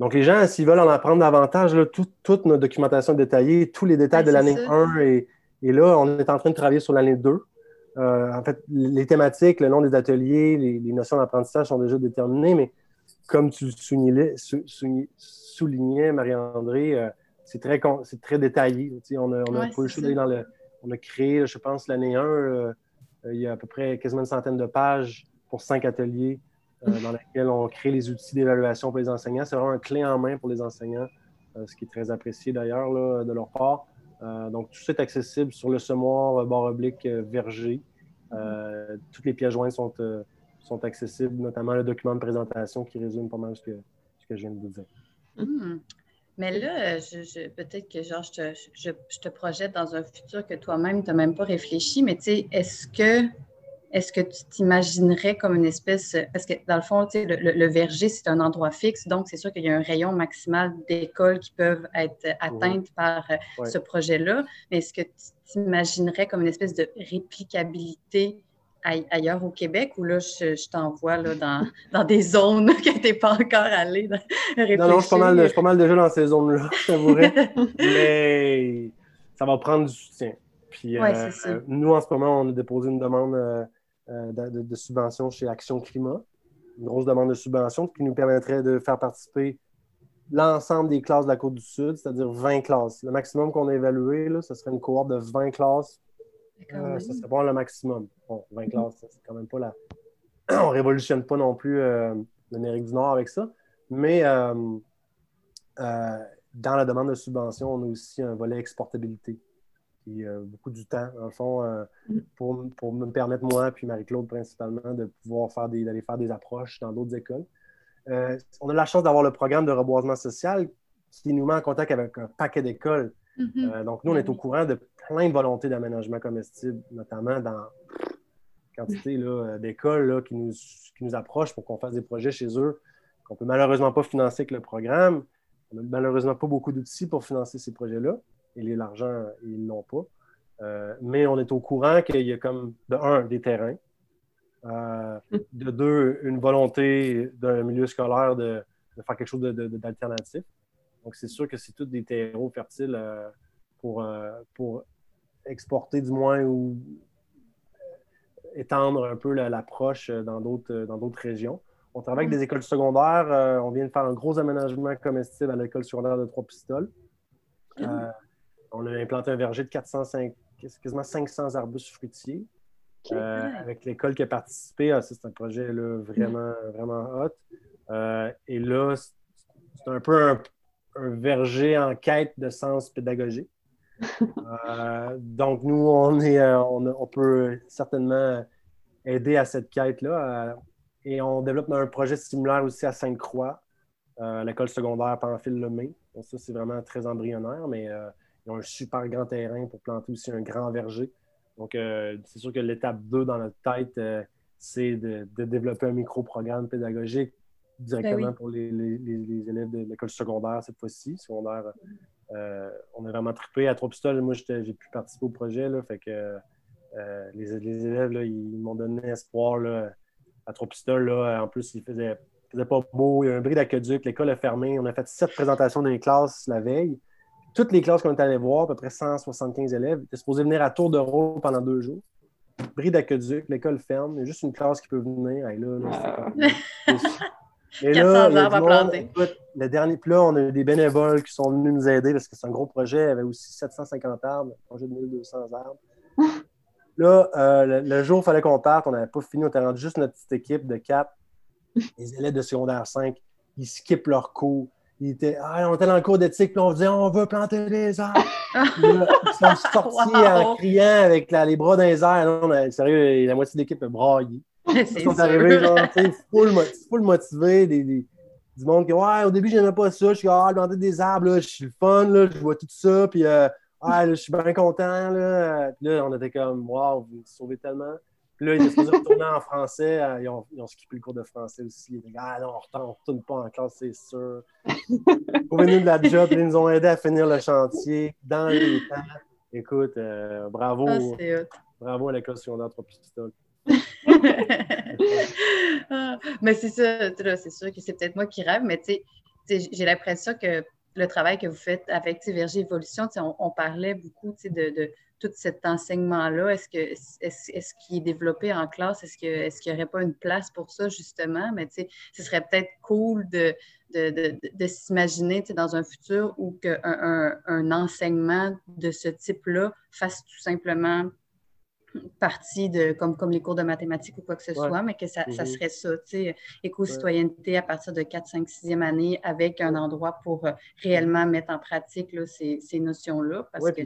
Donc, les gens, s'ils veulent en apprendre davantage, toute notre documentation détaillée, tous les détails de l'année 1 et, là, on est en train de travailler sur l'année 2. Euh, en fait, les thématiques, le nom des ateliers, les, notions d'apprentissage sont déjà déterminées, mais comme tu soulignais, soulignais Marie-André, euh, c'est très, très détaillé. on a, on a, dans le, on a créé, je pense, l'année 1, euh, il y a à peu près quasiment une centaine de pages pour cinq ateliers euh, dans lesquels on crée les outils d'évaluation pour les enseignants. C'est vraiment un clé en main pour les enseignants, euh, ce qui est très apprécié d'ailleurs de leur part. Euh, donc, tout ça est accessible sur le semoir barre oblique verger. toutes les pièces jointes sont, sont accessibles, notamment le document de présentation qui résume pas mal ce que, ce que je viens de vous dire.
Hmm. Mais là, peut-être que genre, je te, je, te, projette dans un futur que toi-même, tu n'as même pas réfléchi, mais tu sais, est-ce que est-ce que tu t'imaginerais comme une espèce, parce que dans le fond, le, verger, c'est un endroit fixe, donc c'est sûr qu'il y a un rayon maximal d'écoles qui peuvent être atteintes par euh, ce projet-là, mais est-ce que tu t'imaginerais comme une espèce de réplicabilité ailleurs au Québec? Ou là, je, t'envoie dans, dans, des zones que tu n'es pas encore allé
réfléchir? Non, non, je suis, pas mal, pas mal déjà dans ces zones-là, je t'avouerais. mais ça va prendre du soutien. Puis euh, nous, en ce moment, on a déposé une demande euh, euh, de, subventions chez Action Climat, une grosse demande de subvention qui nous permettrait de faire participer l'ensemble des classes de la Côte du Sud, c'est-à-dire 20 classes. Le maximum qu'on a évalué, là, ce serait une cohorte de 20 classes. Euh, ça serait pas le maximum. Bon, 20 mm-hmm. classes, c'est quand même pas la. on révolutionne pas non plus euh, l'Amérique du Nord avec ça. Mais dans la demande de subvention, on a aussi un volet exportabilité puis euh, beaucoup du temps, en fond, euh, mm. pour, pour, me permettre, moi, puis Marie-Claude principalement, de pouvoir faire des, d'aller faire des approches dans d'autres écoles. Euh, on a la chance d'avoir le programme de reboisement social qui nous met en contact avec un paquet d'écoles. Mm-hmm. donc, nous, on est au courant de plein de volontés d'aménagement comestible, notamment dans quantité là, d'écoles qui nous, qui nous approchent pour qu'on fasse des projets chez eux, qu'on ne peut malheureusement pas financer avec le programme. On n'a malheureusement pas beaucoup d'outils pour financer ces projets-là et l'argent, ils ne l'ont pas. Euh, mais on est au courant qu'il y a comme, de un, des terrains, euh, de deux, une volonté d'un milieu scolaire de, faire quelque chose d'alternatif. Donc, c'est sûr que c'est tous des terreaux fertiles euh, pour, pour exporter du moins ou étendre un peu l'approche dans d'autres régions. On travaille avec des écoles secondaires. on vient de faire un gros aménagement comestible à l'école secondaire de Trois-Pistoles. On a implanté un verger de 405, quasiment 500 arbustes fruitiers. Euh, avec l'école qui a participé, ah, c'est un projet vraiment, vraiment hot. Euh, et là, c'est un peu un, verger en quête de sens pédagogique. Euh, donc, nous, on, est, on, peut certainement aider à cette quête-là. et on développe un projet similaire aussi à Sainte-Croix, l'école secondaire Pamphile-Lemay. Donc, ça, c'est vraiment très embryonnaire, mais ils ont un super grand terrain pour planter aussi un grand verger. Donc, euh, c'est sûr que l'étape 2 dans notre tête, euh, c'est de, développer un micro-programme pédagogique directement ben pour les, élèves de l'école secondaire cette fois-ci. Secondaire, euh, on est vraiment trippé à Trois-Pistoles. Moi, j'ai pu participer au projet. Là, fait que les, élèves, ils m'ont donné espoir là, à Trois-Pistoles. En plus, il faisait, faisait pas beau. Il y a un bris d'aqueduc. L'école est fermée. On a fait sept présentations dans les classes la veille toutes les classes qu'on est allé voir, à peu près 175 élèves, étaient supposés venir à tour de rôle pendant deux jours. Bris d'aqueduc, l'école ferme, il y a juste une classe qui peut venir. Là,
Et là,
le dernier, puis là, on a eu des bénévoles qui sont venus nous aider parce que c'est un gros projet. Il y avait aussi 750 arbres, un projet de 1200 arbres. là, euh, le, jour où il fallait qu'on parte, on n'avait pas fini, on était rendu juste notre petite équipe de quatre. Les élèves de secondaire 5, ils skippent leur cours ah, on était dans le cours d'éthique, puis on disait on veut planter des arbres. ils sont sortis en criant avec les bras dans les airs. Non, sérieux, la moitié de l'équipe est braillée. Ils sont arrivés, genre, full, full motivés, des, du monde qui, ouais, au début, j'aimais pas ça. Je suis, ah, planter des arbres, là, je suis le fun, là, je vois tout ça, puis, euh, ah, je suis bien content, là. Puis là, on était comme, waouh, vous sauvez tellement. Puis là, ils étaient supposés retourner en français. Euh, ils ont, ils ont skippé le cours de français aussi. Ils étaient ah non, on ne retourne pas en classe, c'est sûr. Venir de la job, ils nous ont aidés à finir le chantier dans les temps. Écoute, euh, bravo. Ah, bravo à l'école secondaire trois pistoles.
Ah, mais c'est ça, c'est sûr que c'est peut-être moi qui rêve, mais tu sais, j'ai l'impression que le travail que vous faites avec Verger Évolution, on, on, parlait beaucoup de, de, tout cet enseignement-là? Est-ce que est-ce, qu'il est développé en classe? Est-ce, que, est-ce qu'il n'y aurait pas une place pour ça, justement? Mais ce serait peut-être cool de, de, de, s'imaginer dans un futur où un, un, un, enseignement de ce type-là fasse tout simplement partie de, comme, comme les cours de mathématiques ou quoi que ce soit, mais que ça, ça mm-hmm. serait ça, tu sais, éco-citoyenneté à partir de 4, 5, 6e année avec un endroit pour euh, réellement mettre en pratique là, ces, ces notions-là. Parce que,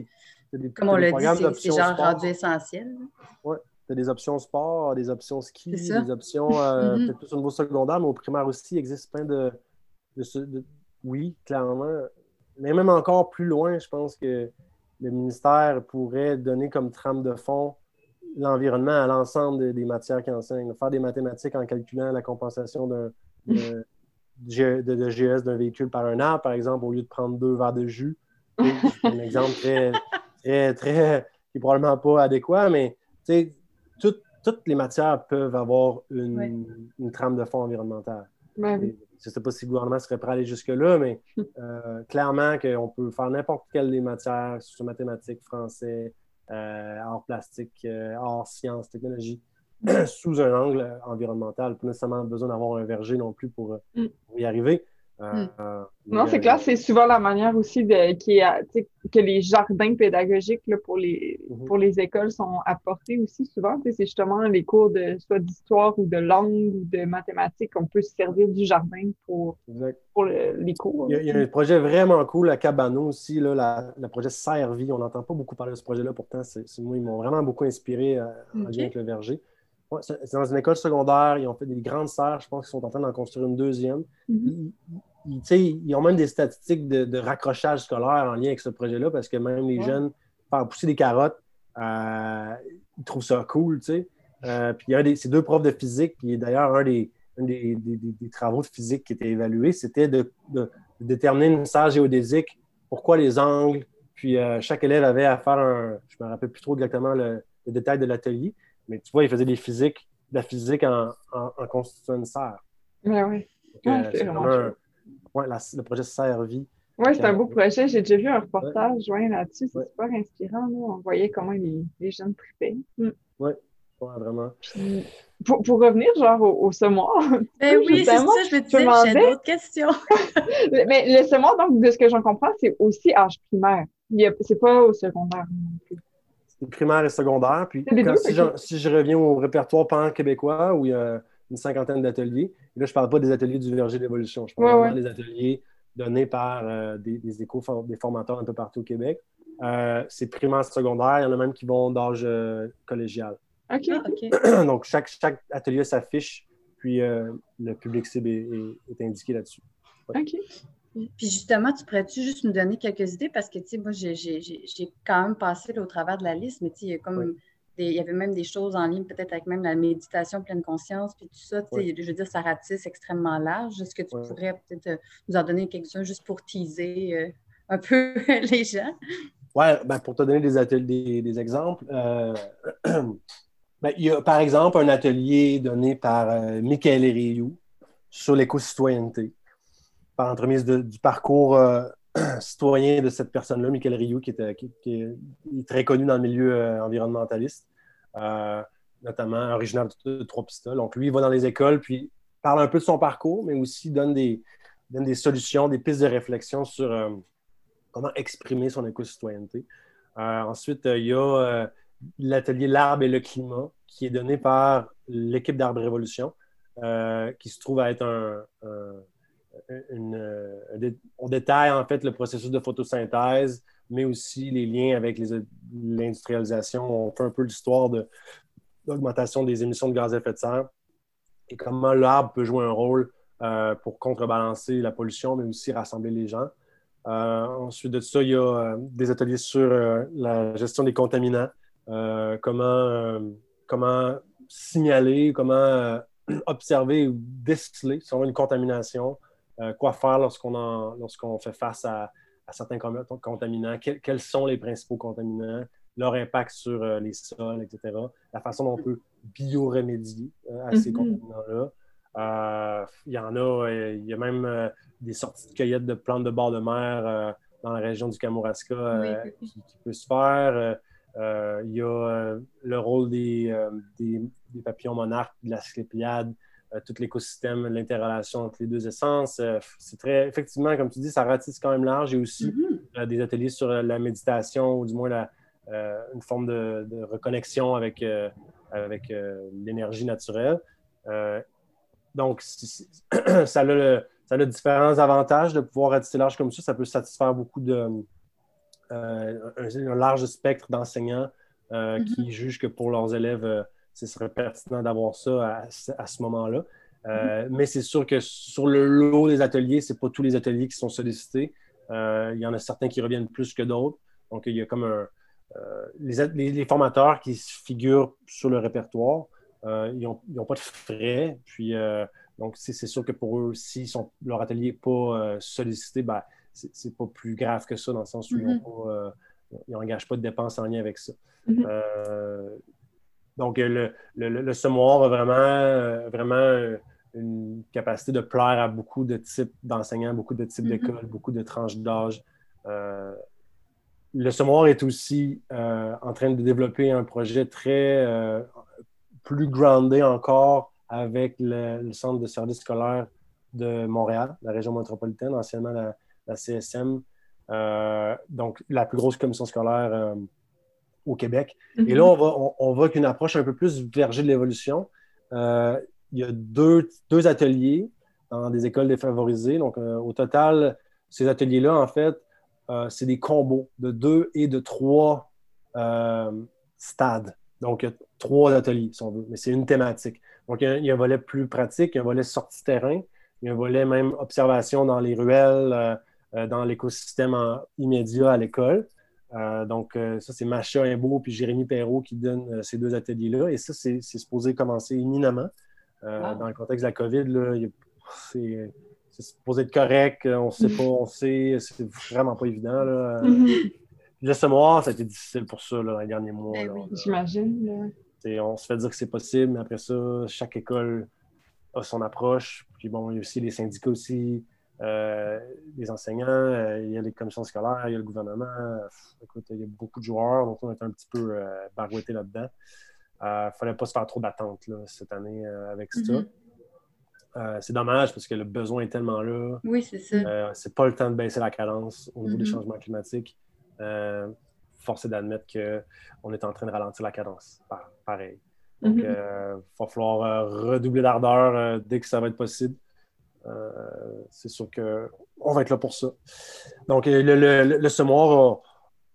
comme on l'a dit, c'est genre rendu essentiel.
Oui, tu as des options sport, des options ski, des options euh, mm-hmm. peut-être plus au niveau secondaire, mais au primaire aussi, il existe plein de, de, Oui, clairement. Mais même encore plus loin, je pense que le ministère pourrait donner comme trame de fond l'environnement à l'ensemble des matières qu'il enseigne. Faire des mathématiques en calculant la compensation de, de, de, GS d'un véhicule par un arbre, par exemple, au lieu de prendre deux verres de jus. C'est un exemple très, très, très, qui n'est probablement pas adéquat, mais toutes les matières peuvent avoir une, une trame de fond environnementale. je ne sais pas si le gouvernement serait prêt à aller jusque-là, mais euh, clairement qu'on peut faire n'importe quelle des matières, sur mathématiques, français, euh, art plastique, euh, art sciences, technologie, sous un angle environnemental. Pas nécessairement besoin d'avoir un verger non plus pour, mm. pour y arriver.
Euh, hmm. non, c'est clair, c'est souvent la manière aussi de, qui est, que les jardins pédagogiques là, pour, les, mhm. pour les écoles sont apportés aussi souvent. C'est justement les cours de soit d'histoire ou de langue ou de mathématiques qu'on peut se servir du jardin pour, pour les cours.
Il y, a, un projet vraiment cool à Cabano aussi, là, le projet Servi. On n'entend pas beaucoup parler de ce projet-là, pourtant, moi, ils m'ont vraiment beaucoup inspiré euh, en lien avec le verger. C'est dans une école secondaire, ils ont fait des grandes serres, je pense qu'ils sont en train d'en construire une deuxième. Mhm ils, ont même des statistiques de, raccrochage scolaire en lien avec ce projet-là parce que même les jeunes, faire pousser des carottes, euh, ils trouvent ça cool. Euh, puis il y a ces deux profs de physique, puis d'ailleurs, un des, des, travaux de physique qui était évalué, c'était de, déterminer une salle géodésique, pourquoi les angles, puis euh, chaque élève avait à faire un. Je ne me rappelle plus trop exactement le, détail de l'atelier, mais tu vois, il faisait des physiques, de la physique en, en, constituant une serre.
Oui, oui.
c'est vraiment ouais, le projet Servi.
Oui, c'est un beau projet. J'ai déjà vu un reportage ouais. là-dessus. C'est super inspirant. On voyait comment les, les jeunes tripaient.
Mm. Oui, vraiment.
pour, pour, revenir genre au, semoir.
Ben oui, c'est ça, je vais te dire, j'ai d'autres questions.
mais le semoir, donc, de ce que j'en comprends, c'est aussi âge primaire. C'est pas au secondaire non plus.
C'est primaire et secondaire. Puis si, je, reviens au répertoire pan-québécois, où il y a une cinquantaine d'ateliers. Et là, je ne parle pas des ateliers du verger d'évolution. Je parle des ateliers donnés par euh, des, des, éco des formateurs un peu partout au Québec. Euh, c'est primaire, secondaire. Il y en a même qui vont d'âge euh, collégial.
OK.
Ah,
Donc, chaque, chaque atelier s'affiche, puis le public cible est, indiqué là-dessus.
OK.
Puis justement, tu pourrais-tu juste nous donner quelques idées? Parce que, tu sais, moi, j'ai quand même passé au travers de la liste, mais tu sais, il y a comme il y avait même des choses en ligne, peut-être avec même la méditation pleine conscience, puis tout ça. Je veux dire, ça ratisse extrêmement large. Est-ce que tu pourrais peut-être euh, nous en donner quelques-uns juste pour teaser euh, un peu les gens?
Oui, ben pour te donner des, des, exemples, euh, ben, il y a par exemple un atelier donné par Michael Rioux sur l'éco-citoyenneté, par entremise du parcours citoyen de cette personne-là, Michael Rioux, qui, est très connu dans le milieu euh, environnementaliste, euh, notamment originaire de, Trois-Pistoles. Donc, lui, il va dans les écoles, puis parle un peu de son parcours, mais aussi donne des, donne des solutions, des pistes de réflexion sur euh, comment exprimer son éco-citoyenneté. ensuite, il y a l'atelier L'arbre et le climat, qui est donné par l'équipe d'Arbre Révolution, qui se trouve à être un euh, on détaille en fait le processus de photosynthèse, mais aussi les liens avec l'industrialisation. On fait un peu l'histoire de l'augmentation des émissions de gaz à effet de serre et comment l'arbre peut jouer un rôle euh, pour contrebalancer la pollution, mais aussi rassembler les gens. Euh, ensuite de ça, il y a des ateliers sur la gestion des contaminants, comment, comment signaler, comment observer ou déceler si on a une contamination, euh, quoi faire lorsqu'on fait face à, certains contaminants, quels sont les principaux contaminants, leur impact sur euh, les sols, etc. La façon dont on peut bioremédier euh, à ces mm-hmm. contaminants-là. il y en a, il y a même des sorties de cueillette de plantes de bord de mer dans la région du Kamouraska qui, qui, peut se faire. il y a le rôle des, des, papillons monarques, de la sclépiade, tout l'écosystème, l'interrelation entre les deux essences. c'est très, effectivement, comme tu dis, ça ratisse quand même large. A aussi mm-hmm. des ateliers sur la méditation, ou du moins la, une forme de, de reconnexion avec, avec l'énergie naturelle. donc, ça a, ça a différents avantages de pouvoir ratisser large comme ça. Ça peut satisfaire beaucoup de un, large spectre d'enseignants mm-hmm. qui jugent que pour leurs élèves, ce serait pertinent d'avoir ça à, ce moment-là. Euh, mais c'est sûr que sur le lot des ateliers, ce n'est pas tous les ateliers qui sont sollicités. Euh, il y en a certains qui reviennent plus que d'autres. Donc, il y a comme un. Euh, les, formateurs qui figurent sur le répertoire, ils n'ont pas de frais. Puis, donc, c'est sûr que pour eux, si leur atelier n'est pas sollicité, ben, c'est pas plus grave que ça, dans le sens où ils n'engagent mm-hmm. pas de dépenses en lien avec ça. Mm-hmm. Donc, le, le, semoir a vraiment, euh, vraiment euh, une capacité de plaire à beaucoup de types d'enseignants, beaucoup de types mm-hmm. d'écoles, beaucoup de tranches d'âge. Euh, le semoir est aussi en train de développer un projet très plus groundé encore avec le, Centre de services scolaires de Montréal, la région métropolitaine, anciennement la, CSM. donc, la plus grosse commission scolaire au Québec. Et mhm. là, on va, on, va avec une approche un peu plus vergée de l'évolution. Euh, il y a deux, deux, ateliers dans des écoles défavorisées. Donc, euh, au total, ces ateliers-là, en fait, euh, c'est des combos de deux et de trois stades. Donc, il y a trois ateliers, si on veut, mais c'est une thématique. Donc, il y, a, un volet plus pratique, il y a un volet sortie terrain, il y a un volet même observation dans les ruelles, dans l'écosystème immédiat à l'école. Euh, donc, euh, ça, c'est Macha Imbeau puis Jérémy Perrault qui donnent euh, ces deux ateliers-là. Et ça, c'est supposé commencer imminemment. Dans le contexte de la COVID, c'est supposé être correct. On ne sait pas, on sait. C'est vraiment pas évident. Là. Le semoir, ça a été difficile pour ça dans les derniers mois.
Ben j'imagine.
On se fait dire que c'est possible, mais après ça, chaque école a son approche. Puis bon, il y a aussi les syndicats aussi euh, les enseignants, euh, il y a les commissions scolaires, il y a le gouvernement. écoute, il y a beaucoup de joueurs, donc on est un petit peu euh, barouetté là-dedans. Il ne fallait pas se faire trop d'attentes cette année avec ça. Mm-hmm. c'est dommage parce que le besoin est tellement là.
Oui, c'est ça.
c'est pas le temps de baisser la cadence au niveau des mm-hmm. changements climatiques. force est d'admettre qu'on est en train de ralentir la cadence. Pareil. Donc, il mm-hmm. va falloir redoubler d'ardeur dès que ça va être possible. Euh, c'est sûr qu'on va être là pour ça. Donc, le, le, semoir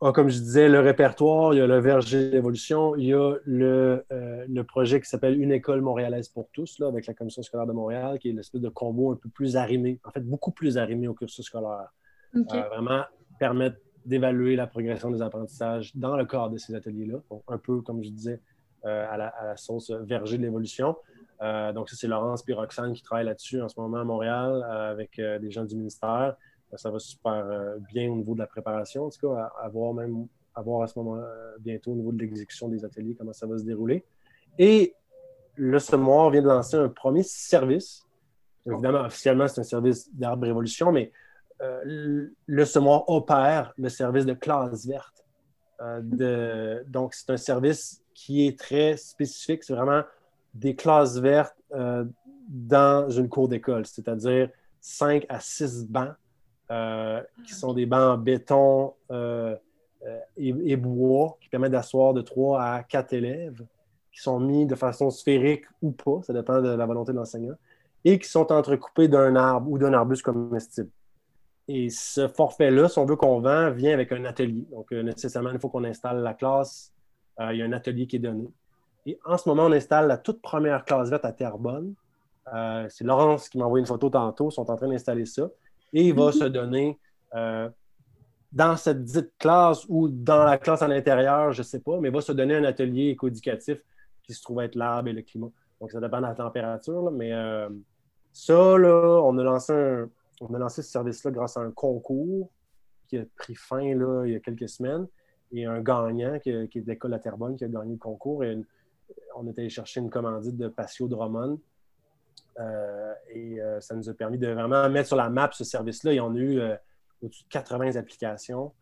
a, comme je disais, le répertoire, il y a le verger d'évolution, il y a le, euh, le projet qui s'appelle Une école montréalaise pour tous, là, avec la Commission scolaire de Montréal, qui est l'espèce de combo un peu plus arrimé, en fait, beaucoup plus arrimé au cursus scolaire. Euh, vraiment permettre d'évaluer la progression des apprentissages dans le cadre de ces ateliers-là. un peu, comme je disais, à, la, à, la, sauce verger de l'évolution. Euh, donc, ça, c'est Laurence et Roxane qui travaillent là-dessus en ce moment à Montréal euh, avec euh, des gens du ministère. ça va super bien au niveau de la préparation, en tout cas, à, voir même à à ce moment bientôt au niveau de l'exécution des ateliers, comment ça va se dérouler. Et le semoir vient de lancer un premier service. Évidemment, officiellement, c'est un service d'arbre révolution, mais le semoir opère le service de classe verte. donc, c'est un service qui est très spécifique. C'est vraiment des classes vertes euh, dans une cour d'école, c'est-à-dire 5 à 6 bancs euh, qui sont des bancs en béton euh, et, bois qui permettent d'asseoir de 3 à 4 élèves qui sont mis de façon sphérique ou pas, ça dépend de la volonté de l'enseignant, et qui sont entrecoupés d'un arbre ou d'un arbuste comestible. Et ce forfait-là, si on veut qu'on vend, vient avec un atelier. Donc, nécessairement, il faut qu'on installe la classe. Il y a un atelier qui est donné. Et en ce moment, on installe la toute première classe verte à Terrebonne. Euh, c'est Laurence qui m'a envoyé une photo tantôt. Ils sont en train d'installer ça. Et il va mhm. se donner euh, dans cette dite classe ou dans la classe à l'intérieur, je ne sais pas, mais il va se donner un atelier éco-éducatif qui se trouve être l'arbre et le climat. Donc, ça dépend de la température. mais euh, ça, là, on a lancé, on a lancé ce service-là grâce à un concours qui a pris fin là, il y a quelques semaines et un gagnant qui, est de l'école à Terrebonne qui a gagné le concours. Et on est allé chercher une commandite de Patio Drummond et ça nous a permis de vraiment mettre sur la map ce service-là. Et on a eu au-dessus de 80 applications.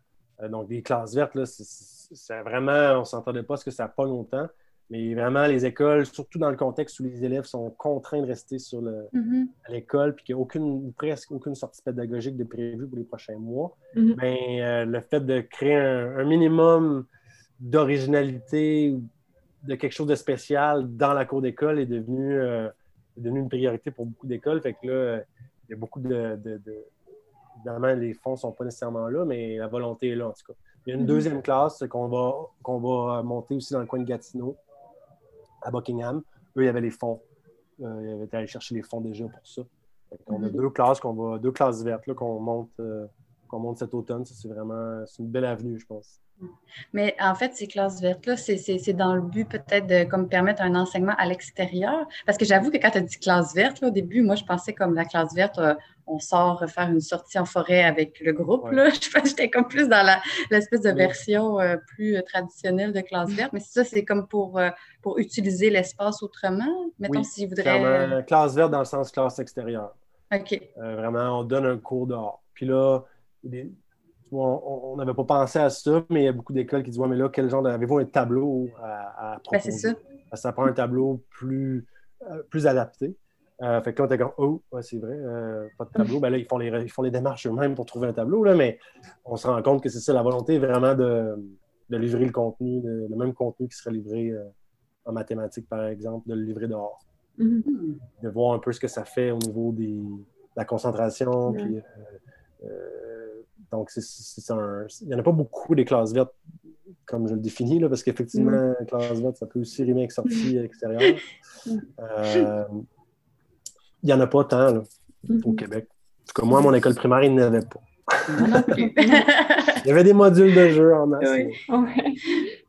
donc, des classes vertes, là, c'est vraiment, on ne s'entendait pas ce que ça n'a pas longtemps. Mais vraiment, les écoles, surtout dans le contexte où les élèves sont contraints de rester sur le, mm-hmm. à l'école, puis qu'il n'y a aucune, ou presque aucune sortie pédagogique de prévue pour les prochains mois, euh, le fait de créer un, minimum d'originalité, de quelque chose de spécial dans la cour d'école est devenu, euh, devenu une priorité pour beaucoup d'écoles. Fait que là, il y a beaucoup de, Évidemment, les fonds ne sont pas nécessairement là, mais la volonté est là, en tout cas. Il y a une mm-hmm. deuxième classe qu'on va, qu'on va monter aussi dans le coin de Gatineau, à Buckingham. Eux, il y avait les fonds. Euh, ils avaient allé chercher les fonds déjà pour ça. on a mhm. deux classes qu'on va, deux classes vertes qu'on monte, euh, qu'on monte cet automne. c'est vraiment une belle avenue, je pense.
Mais en fait, ces classes vertes-là, c'est dans le but peut-être de comme, permettre un enseignement à l'extérieur. Parce que j'avoue que quand tu as dit classe verte, au début, moi, je pensais comme la classe verte, euh, on sort faire une sortie en forêt avec le groupe. Là. J'étais comme plus dans l'espèce de version euh, plus euh, traditionnelle de classe verte. Mais ça, c'est comme pour, pour utiliser l'espace autrement. Mettons, si vous voudrais.
classe verte dans le sens classe extérieure.
OK.
vraiment, on donne un cours dehors. Puis là, on n'avait pas pensé à ça, mais il y a beaucoup d'écoles qui disent Ouais, mais là, quel genre de. Avez-vous un tableau à, à
ben, c'est ça.
ça prend un tableau plus, euh, plus adapté. Euh, fait que là, on était comme Oh, c'est vrai, euh, pas de tableau. ben là, ils font les, ils font les démarches eux-mêmes pour trouver un tableau, là, mais on se rend compte que c'est ça, la volonté vraiment de, de livrer le contenu, le même contenu qui serait livré en mathématiques, par exemple, de le livrer dehors. Mm-hmm. De voir un peu ce que ça fait au niveau des, de la concentration, puis donc, c'est un... il n'y en a pas beaucoup des classes vertes, comme je le définis, là, parce qu'effectivement, mm. classe verte, ça peut aussi rimer avec sortie extérieure. Euh, il n'y en a pas tant là, au mm-hmm. Québec. En tout cas, moi, à mon école primaire, il n'y en avait pas. il y avait des modules de jeu en masse.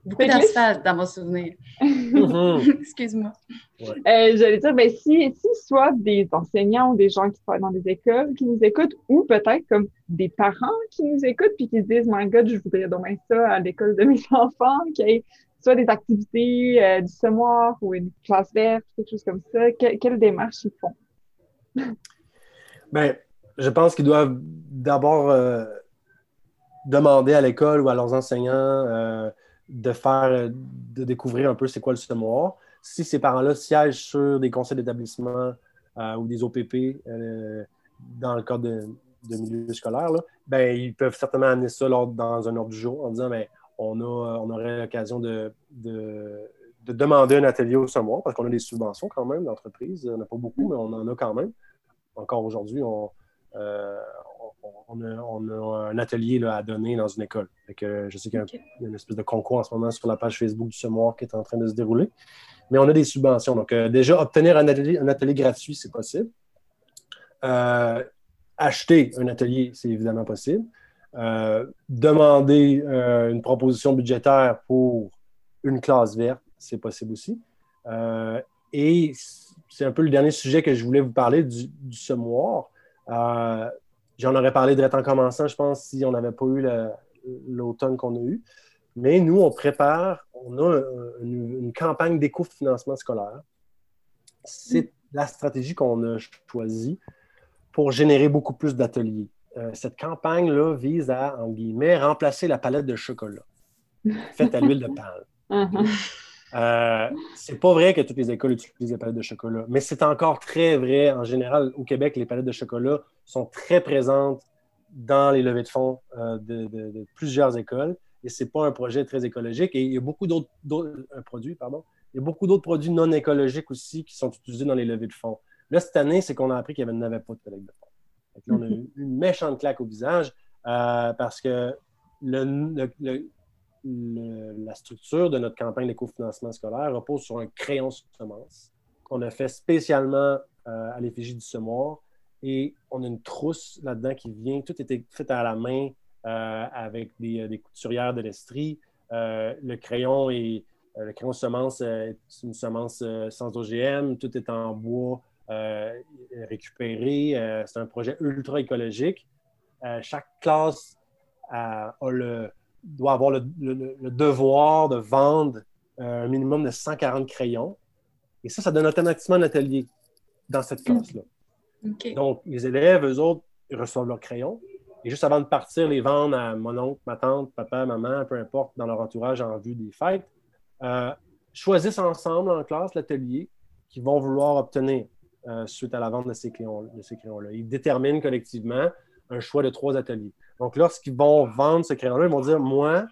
Beaucoup d'asphalte dans mon souvenir. Mm-hmm. Excuse-moi.
Euh, j'allais dire, ben, si, si soit des enseignants ou des gens qui travaillent dans des écoles qui nous écoutent, ou peut-être comme des parents qui nous écoutent puis qui se disent, My God, je voudrais demain ça à l'école de mes enfants, qu'il y ait soit des activités euh, du semoir ou une classe verte, quelque chose comme ça, quelle démarche ils font?
ben, je pense qu'ils doivent d'abord euh, demander à l'école ou à leurs enseignants de faire, de découvrir un peu c'est quoi le semoir si ces parents-là siègent sur des conseils d'établissement euh, ou des OPP euh, dans le cadre de, milieu scolaire, ben, ils peuvent certainement amener ça dans un ordre du jour en disant ben, on, a, on aurait l'occasion de, demander un atelier au semoir parce qu'on a des subventions quand même d'entreprise. On n'a pas beaucoup, mais on en a quand même. Encore aujourd'hui, on, euh, on, a, un atelier à donner dans une école. je sais qu'il y, a une espèce de concours en ce moment sur la page Facebook du semoir qui est en train de se dérouler mais on a des subventions. Donc, euh, déjà, obtenir un atelier, gratuit, c'est possible. Euh, acheter un atelier, c'est évidemment possible. Euh, demander une proposition budgétaire pour une classe verte, c'est possible aussi. et c'est un peu le dernier sujet que je voulais vous parler du, du semoir. J'en aurais parlé direct en commençant, je pense, si on n'avait pas eu l'automne qu'on a eu. Mais nous, on prépare, on a une, campagne d'éco-financement scolaire. C'est la stratégie qu'on a choisie pour générer beaucoup plus d'ateliers. Euh, cette campagne-là vise à, en guillemets, remplacer la palette de chocolat faite à l'huile de palme. Uh-huh. Euh, c'est pas vrai que toutes les écoles utilisent des palettes de chocolat, mais c'est encore très vrai. En général, au Québec, les palettes de chocolat sont très présentes dans les levées de fonds euh, de, plusieurs écoles et ce n'est pas un projet très écologique. Et il y a beaucoup d'autres produits, pardon. Il y a beaucoup d'autres produits non écologiques aussi qui sont utilisés dans les levées de fonds. Là, cette année, c'est qu'on a appris qu'il n'y avait pas de collecte de fonds. là, on a eu une méchante claque au visage euh, parce que le, la structure de notre campagne d'écofinancement scolaire repose sur un crayon semence qu'on a fait spécialement euh, à l'effigie du semoir. Et on a une trousse là-dedans qui vient, tout était fait à la main, euh, avec des, des, couturières de l'Estrie. Euh, le crayon est le crayon semence c'est une semence sans OGM, tout est en bois récupéré. c'est un projet ultra écologique. chaque classe le, doit avoir le, devoir de vendre un minimum de 140 crayons. Et ça, ça donne automatiquement un atelier. dans cette classe-là. Donc, les élèves, eux autres, reçoivent leurs crayons. Et juste avant de partir, les vendre à mon oncle, ma tante, papa, maman, peu importe, dans leur entourage en vue des fêtes, euh, choisissent ensemble en classe l'atelier qu'ils vont vouloir obtenir euh, suite à la vente de ces crayons-là. Ils déterminent collectivement un choix de trois ateliers. Donc, lorsqu'ils vont vendre ce crayon-là, ils vont dire Moi,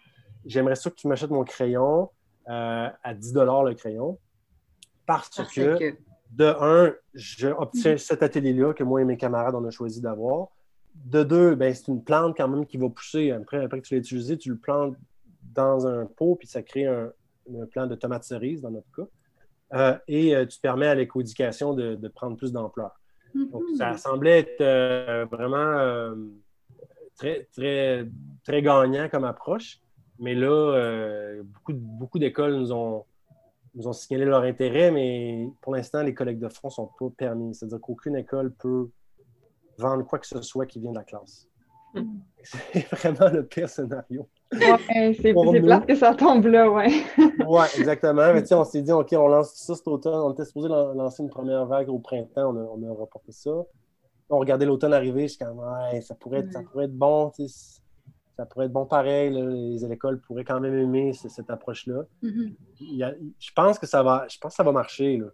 j'aimerais ça que tu m'achètes mon crayon euh, à 10 le crayon parce, que, de un, j'obtiens mhm. cet atelier-là que moi et mes camarades, on a choisi d'avoir. De deux, ben, c'est une plante quand même qui va pousser. Après, après que tu l'as utilisé, tu le plantes dans un pot, puis ça crée un, un plant de tomates cerises dans notre cas. Euh, et euh, tu permets à l'éco-éducation de, prendre plus d'ampleur. Donc, ça mhm. semblait être euh, vraiment très, très, très gagnant comme approche. Mais là, beaucoup, beaucoup d'écoles nous ont, nous ont signalé leur intérêt, mais pour l'instant, les collectes de fonds ne sont pas permis. C'est-à-dire qu'aucune école peut vendre quoi que ce soit qui vient de la classe. Mhm. C'est vraiment le pire scénario.
Ouais, c'est plate que ça tombe là, ouais.
ouais, exactement. Mais on s'est dit, OK, on lance ça cet automne. On était supposé lancer une première vague au printemps. On a, on a reporté ça. On regardait l'automne arriver. Je suis comme, ouais, ça pourrait être, ça pourrait être bon. Ça pourrait être bon pareil. les écoles pourraient quand même aimer cette approche-là. Mm-hmm. Je pense que ça va, je pense que ça va marcher. Là.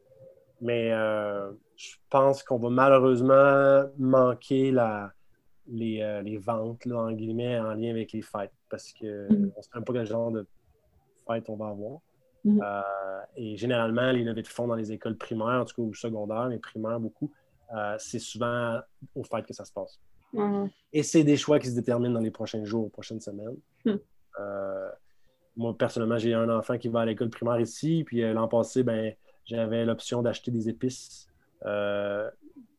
Mais euh, je pense qu'on va malheureusement manquer la, les, euh, les ventes, là, en guillemets, en lien avec les fêtes, parce qu'on mm. ne sait même pas quel genre de fête on va avoir. Mm. Euh, et généralement, les levées de fonds dans les écoles primaires, en tout cas ou secondaires, mais primaires beaucoup, c'est souvent aux fêtes que ça se passe. Et c'est des choix qui se déterminent dans les prochains jours, prochaines semaines. Mm. moi, personnellement, j'ai un enfant qui va à l'école primaire ici, puis l'an passé, ben, j'avais l'option d'acheter des épices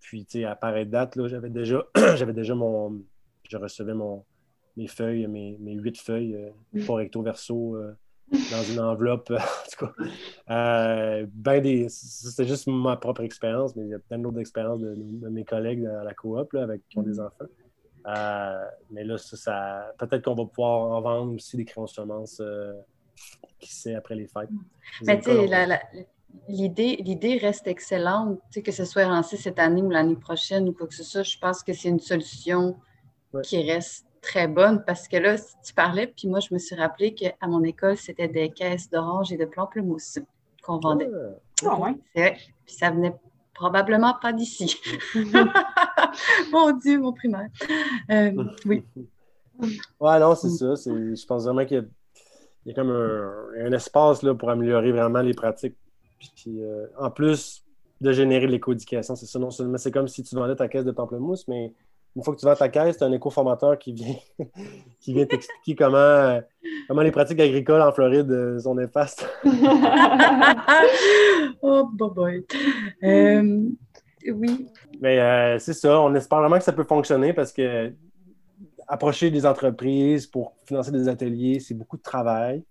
puis, tu sais, à pareille date, j'avais déjà, j'avais déjà mon. Je recevais mon, mes feuilles, mes, mes huit feuilles, euh, recto verso, euh, dans une enveloppe. en tout cas, euh, ben des, c'était juste ma propre expérience, mais il y a plein d'autres expériences de, mes collègues à la coop là, avec, qui ont des enfants. Euh, mais là, ça, peut-être qu'on va pouvoir en vendre aussi des crayons de semences, qui sait, après les fêtes.
mais tu sais, l'idée, reste excellente, que ce soit lancé cette année ou l'année prochaine ou quoi que ce soit. Je pense que c'est une solution qui reste très bonne parce que là, si tu parlais, puis moi, je me suis rappelé qu'à mon école, c'était des caisses d'orange et de pamplemousse qu'on vendait.
Ah, ouais.
Puis ça venait probablement pas d'ici. mon Dieu, mon primaire. Euh, oui.
Ouais, non, c'est ça. Je pense vraiment qu'il y a, comme un, un espace là, pour améliorer vraiment les pratiques puis euh, en plus de générer de l'éco-éducation, c'est ça, non seulement c'est comme si tu vendais ta caisse de pamplemousse, mais une fois que tu vends ta caisse, tu as un éco-formateur qui vient, qui vient t'expliquer comment, euh, comment les pratiques agricoles en Floride euh, sont néfastes.
oh, boy. oui.
Mais c'est ça, on espère vraiment que ça peut fonctionner parce que approcher des entreprises pour financer des ateliers, c'est beaucoup de travail.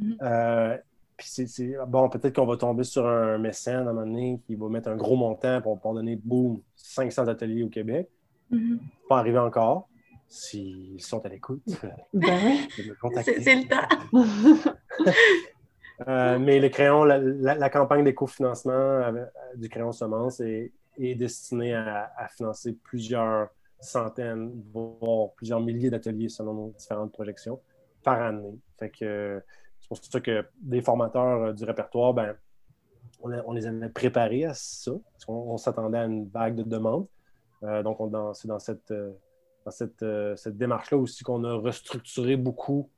Mm-hmm. Puis c'est bon, peut-être qu'on va tomber sur un mécène à un moment donné qui va mettre un gros montant pour pouvoir donner, boum, 500 ateliers au Québec. Mm-hmm. Pas arrivé encore. S'ils sont à l'écoute,
ben c'est le temps.
Euh, mais le crayon, la, campagne d'éco-financement euh, du crayon semence est, est destinée à, financer plusieurs centaines, voire plusieurs milliers d'ateliers selon nos différentes projections par année. Fait que c'est pour ça que des formateurs euh, du répertoire, ben, on, les avait préparés à ça. on, s'attendait à une vague de demandes. Euh, donc, c'est dans cette, euh, cette, démarche-là aussi qu'on a restructuré beaucoup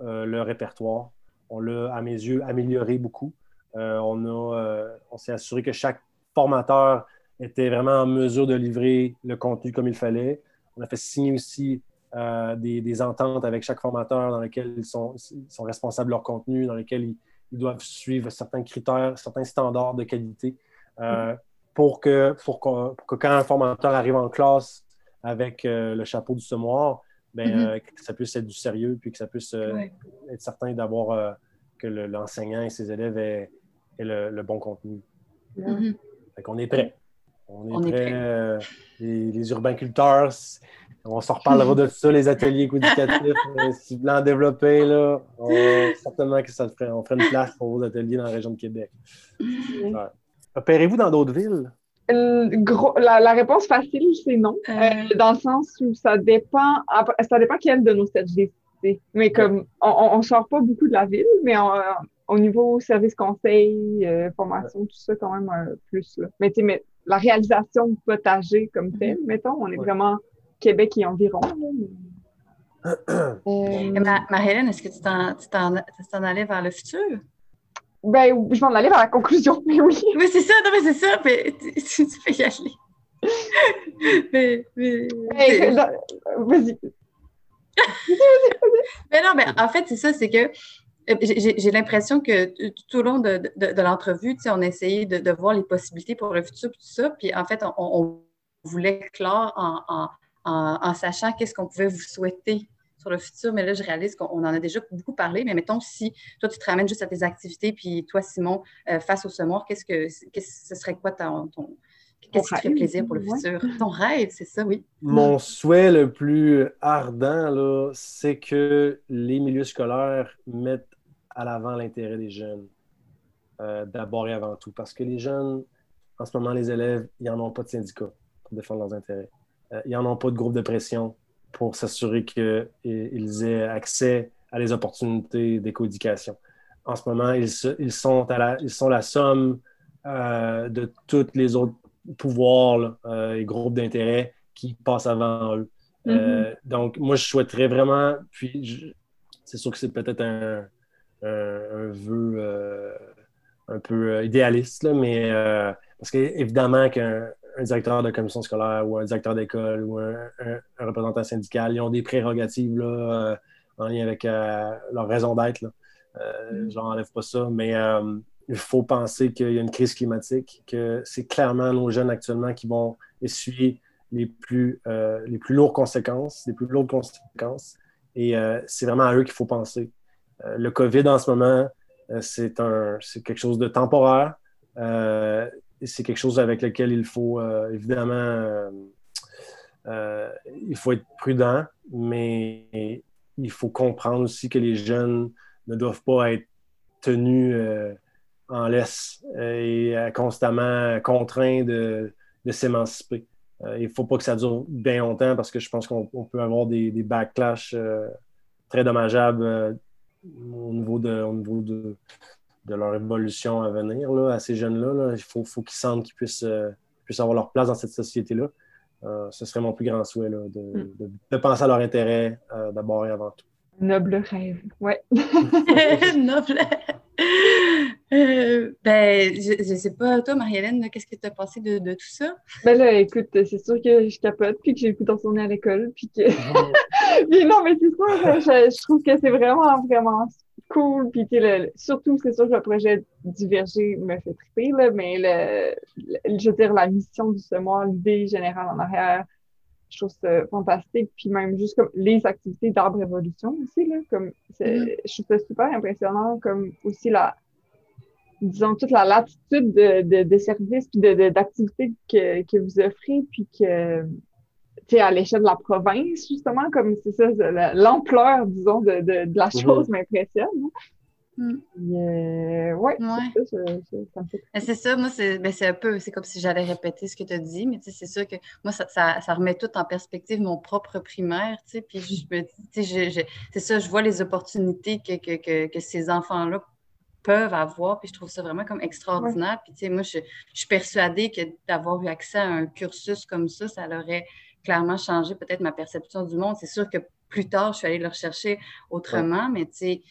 le répertoire. On l'a, à mes yeux, amélioré beaucoup. on, s'est assuré que chaque formateur était vraiment en mesure de livrer le contenu comme il fallait. On a fait signer aussi euh, des, ententes avec chaque formateur dans lesquelles ils sont, responsables de leur contenu, dans lesquels ils, doivent suivre certains critères, certains standards de qualité euh. Pour, que, pour, que, quand un formateur arrive en classe avec euh, le chapeau du semoir, ben, mm-hmm. que ça puisse être du sérieux, puis que ça puisse être certain d'avoir que l'enseignant et ses élèves aient, le, bon contenu. Mm On est prêt. On est, prêt. les, les urbainculteurs, on s'en reparlera de ça, les ateliers éducatifs. Euh, si vous voulez en développer, là, certainement que ça ferait, on ferait une place pour vos ateliers dans la région de Québec. Opérez-vous dans d'autres villes?
Gros, la, réponse facile, c'est non. dans le sens où ça dépend, ça dépend quel de nos services. Mais comme on ne sort pas beaucoup de la ville, mais au niveau service conseil, formation, tout ça, quand même plus. Là. Mais, mais la réalisation de potager comme mm-hmm. tel, mettons, on est vraiment Québec et environ.
euh... Marie-Hélène, est-ce que tu t'en allais vers le futur?
Ben, je m'en allais vers la conclusion, mais oui.
Oui, c'est ça, non, mais c'est ça, mais tu, peux y aller. mais, mais...
Vas-y.
mais non, mais en fait, c'est ça, c'est que euh, j'ai l'impression que tout au long de, de, de l'entrevue, on a essayé de, de, voir les possibilités pour le futur, tout ça. Puis en fait, on, on voulait clore en, en, en, en sachant qu'est-ce qu'on pouvait vous souhaiter sur le futur. Mais là, je réalise qu'on en a déjà beaucoup parlé. Mais mettons, si toi, tu te ramènes juste à tes activités, puis toi, Simon, euh, face au semoir, qu'est-ce que ce serait quoi ton, ton Qu'est-ce qui te ferait plaisir pour le futur? Ton rêve, c'est ça, oui.
Mon souhait le plus ardent, c'est que les milieux scolaires mettent à l'avant l'intérêt des jeunes, euh, d'abord et avant tout. Parce que les jeunes, en ce moment, les élèves, ils n'en ont pas de syndicat pour défendre leurs intérêts. Euh, ils n'en ont pas de groupe de pression pour s'assurer qu'ils aient accès à les opportunités d'éco-éducation. En ce moment, ils, ils, sont, à la, ils sont la somme euh, de tous les autres pouvoirs et groupes d'intérêt qui passent avant eux. Mm-hmm. donc, moi, je souhaiterais vraiment, puis c'est sûr que c'est peut-être un, un, vœu euh, un peu euh, idéaliste, mais euh, parce qu'évidemment qu'un directeur de commission scolaire ou un directeur d'école ou un, représentant syndical, ils ont des prérogatives là, en lien avec leur raison d'être. Mm. Je n'enlève pas ça, mais il faut penser qu'il y a une crise climatique, que c'est clairement nos jeunes actuellement qui vont essuyer les plus, les plus lourdes conséquences, les plus lourdes conséquences. Et c'est vraiment à eux qu'il faut penser. Euh, le COVID en ce moment, euh, c'est quelque chose de temporaire. Euh, c'est quelque chose avec lequel il faut évidemment il faut être prudent, mais il faut comprendre aussi que les jeunes ne doivent pas être tenus en laisse et constamment contraints de, s'émanciper. il ne faut pas que ça dure bien longtemps parce que je pense qu'on peut avoir des, des backlash très dommageables au niveau de, de leur évolution à venir, là, à ces jeunes-là. il faut, faut qu'ils sentent qu'ils puissent, euh, puissent, avoir leur place dans cette société-là. Euh, ce serait mon plus grand souhait, là, de, mm. de, de, penser à leur intérêt euh, d'abord et avant tout.
Noble rêve, ouais.
Noble. Euh, ben, je, ne sais pas, toi, Marie-Hélène, qu'est-ce que tu as pensé de, de, tout ça?
Ben là, écoute, c'est sûr que je capote, puis que j'ai pu retourner à l'école, puis que. mais non, mais c'est sûr, je, je, trouve que c'est vraiment, vraiment cool, puis le, surtout, c'est sûr que le projet Diverger me fait triper, là, mais le, je veux dire, la mission du semoir, l'idée générale en arrière, je trouve ça fantastique. Puis même juste comme les activités d'arbre évolution aussi, là, comme mm-hmm. je trouve ça super impressionnant, comme aussi la, disons, toute la latitude de, de, de services puis d'activités que, que vous offrez, puis que, sais, à l'échelle de la province, justement, comme c'est ça, l'ampleur, disons, de, de, de la mm-hmm. chose m'impressionne. Mm. Euh, ouais,
c'est ça, moi, ben, c'est un peu, c'est comme si j'allais répéter ce que tu as dit, mais c'est sûr que moi, ça, ça, ça, remet tout en perspective mon propre primaire, tu sais, puis je me dis, c'est ça, je vois les opportunités que, que, que, que ces enfants-là peuvent avoir, puis je trouve ça vraiment comme extraordinaire. Puis, tu sais, moi, je, je, suis persuadée que d'avoir eu accès à un cursus comme ça, ça aurait clairement changé peut-être ma perception du monde. C'est sûr que plus tard, je suis allée le rechercher autrement, mais tu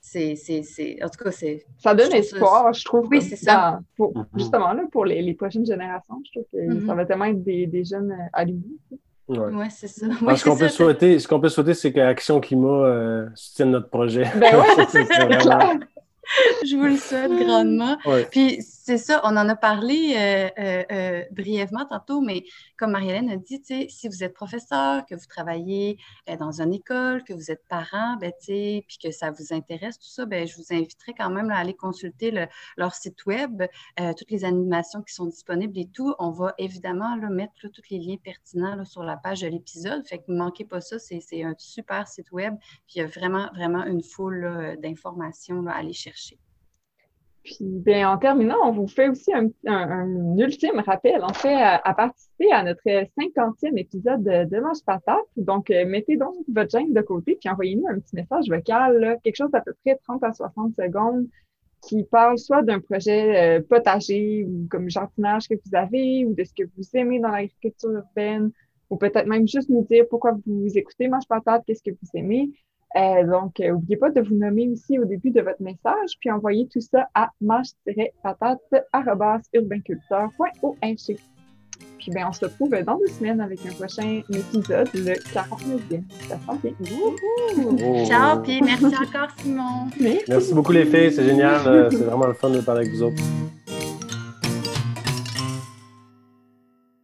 sais, c'est, en tout cas, c'est.
Ça donne espoir, je trouve.
Oui, c'est ça.
Pour, mm-hmm. Justement, là, pour les, les, prochaines générations, je trouve que mm-hmm. ça va tellement être des, des jeunes euh, allumés.
Oui, ouais, c'est ça.
ce qu'on peut, souhaiter, ce qu'on peut souhaiter, c'est qu'Action Climat euh, soutienne notre projet.
Ben ouais, c'est clair.
je vous le souhaite grandement. Puis c'est ça, on en a parlé euh, euh, euh, brièvement tantôt, mais comme Marie-Hélène a dit, si vous êtes professeur, que vous travaillez dans une école, que vous êtes parent, ben, puis que ça vous intéresse, tout ça, ben, je vous inviterai quand même à aller consulter leur site web, toutes les animations qui sont disponibles et tout. On va évidemment mettre tous les liens pertinents sur la page de l'épisode. Fait que ne manquez pas ça, c'est un super site web. Puis il y a vraiment, vraiment une foule d'informations à aller chercher.
Puis, bien, en terminant, on vous fait aussi un, ultime rappel, en fait, à, participer à notre 50e épisode de, de Mange Patate. Donc, euh, mettez donc votre gêne de côté, puis envoyez-nous un petit message vocal, quelque chose d'à peu près 30 à 60 secondes, qui parle soit d'un projet euh, potager ou comme jardinage que vous avez, ou de ce que vous aimez dans l'agriculture urbaine, ou peut-être même juste nous dire pourquoi vous écoutez Mange Patate, qu'est-ce que vous aimez. Euh, donc, n'oubliez pas de vous nommer aussi au début de votre message, puis envoyez tout ça à marche-patate.urbainculteur.org. Puis ben, on se retrouve dans deux semaines avec un prochain épisode, le 49e. Ça sent
bien. Ciao, puis merci encore, Simon.
Merci beaucoup, les filles. C'est génial. Euh, c'est vraiment le fun de parler avec vous autres.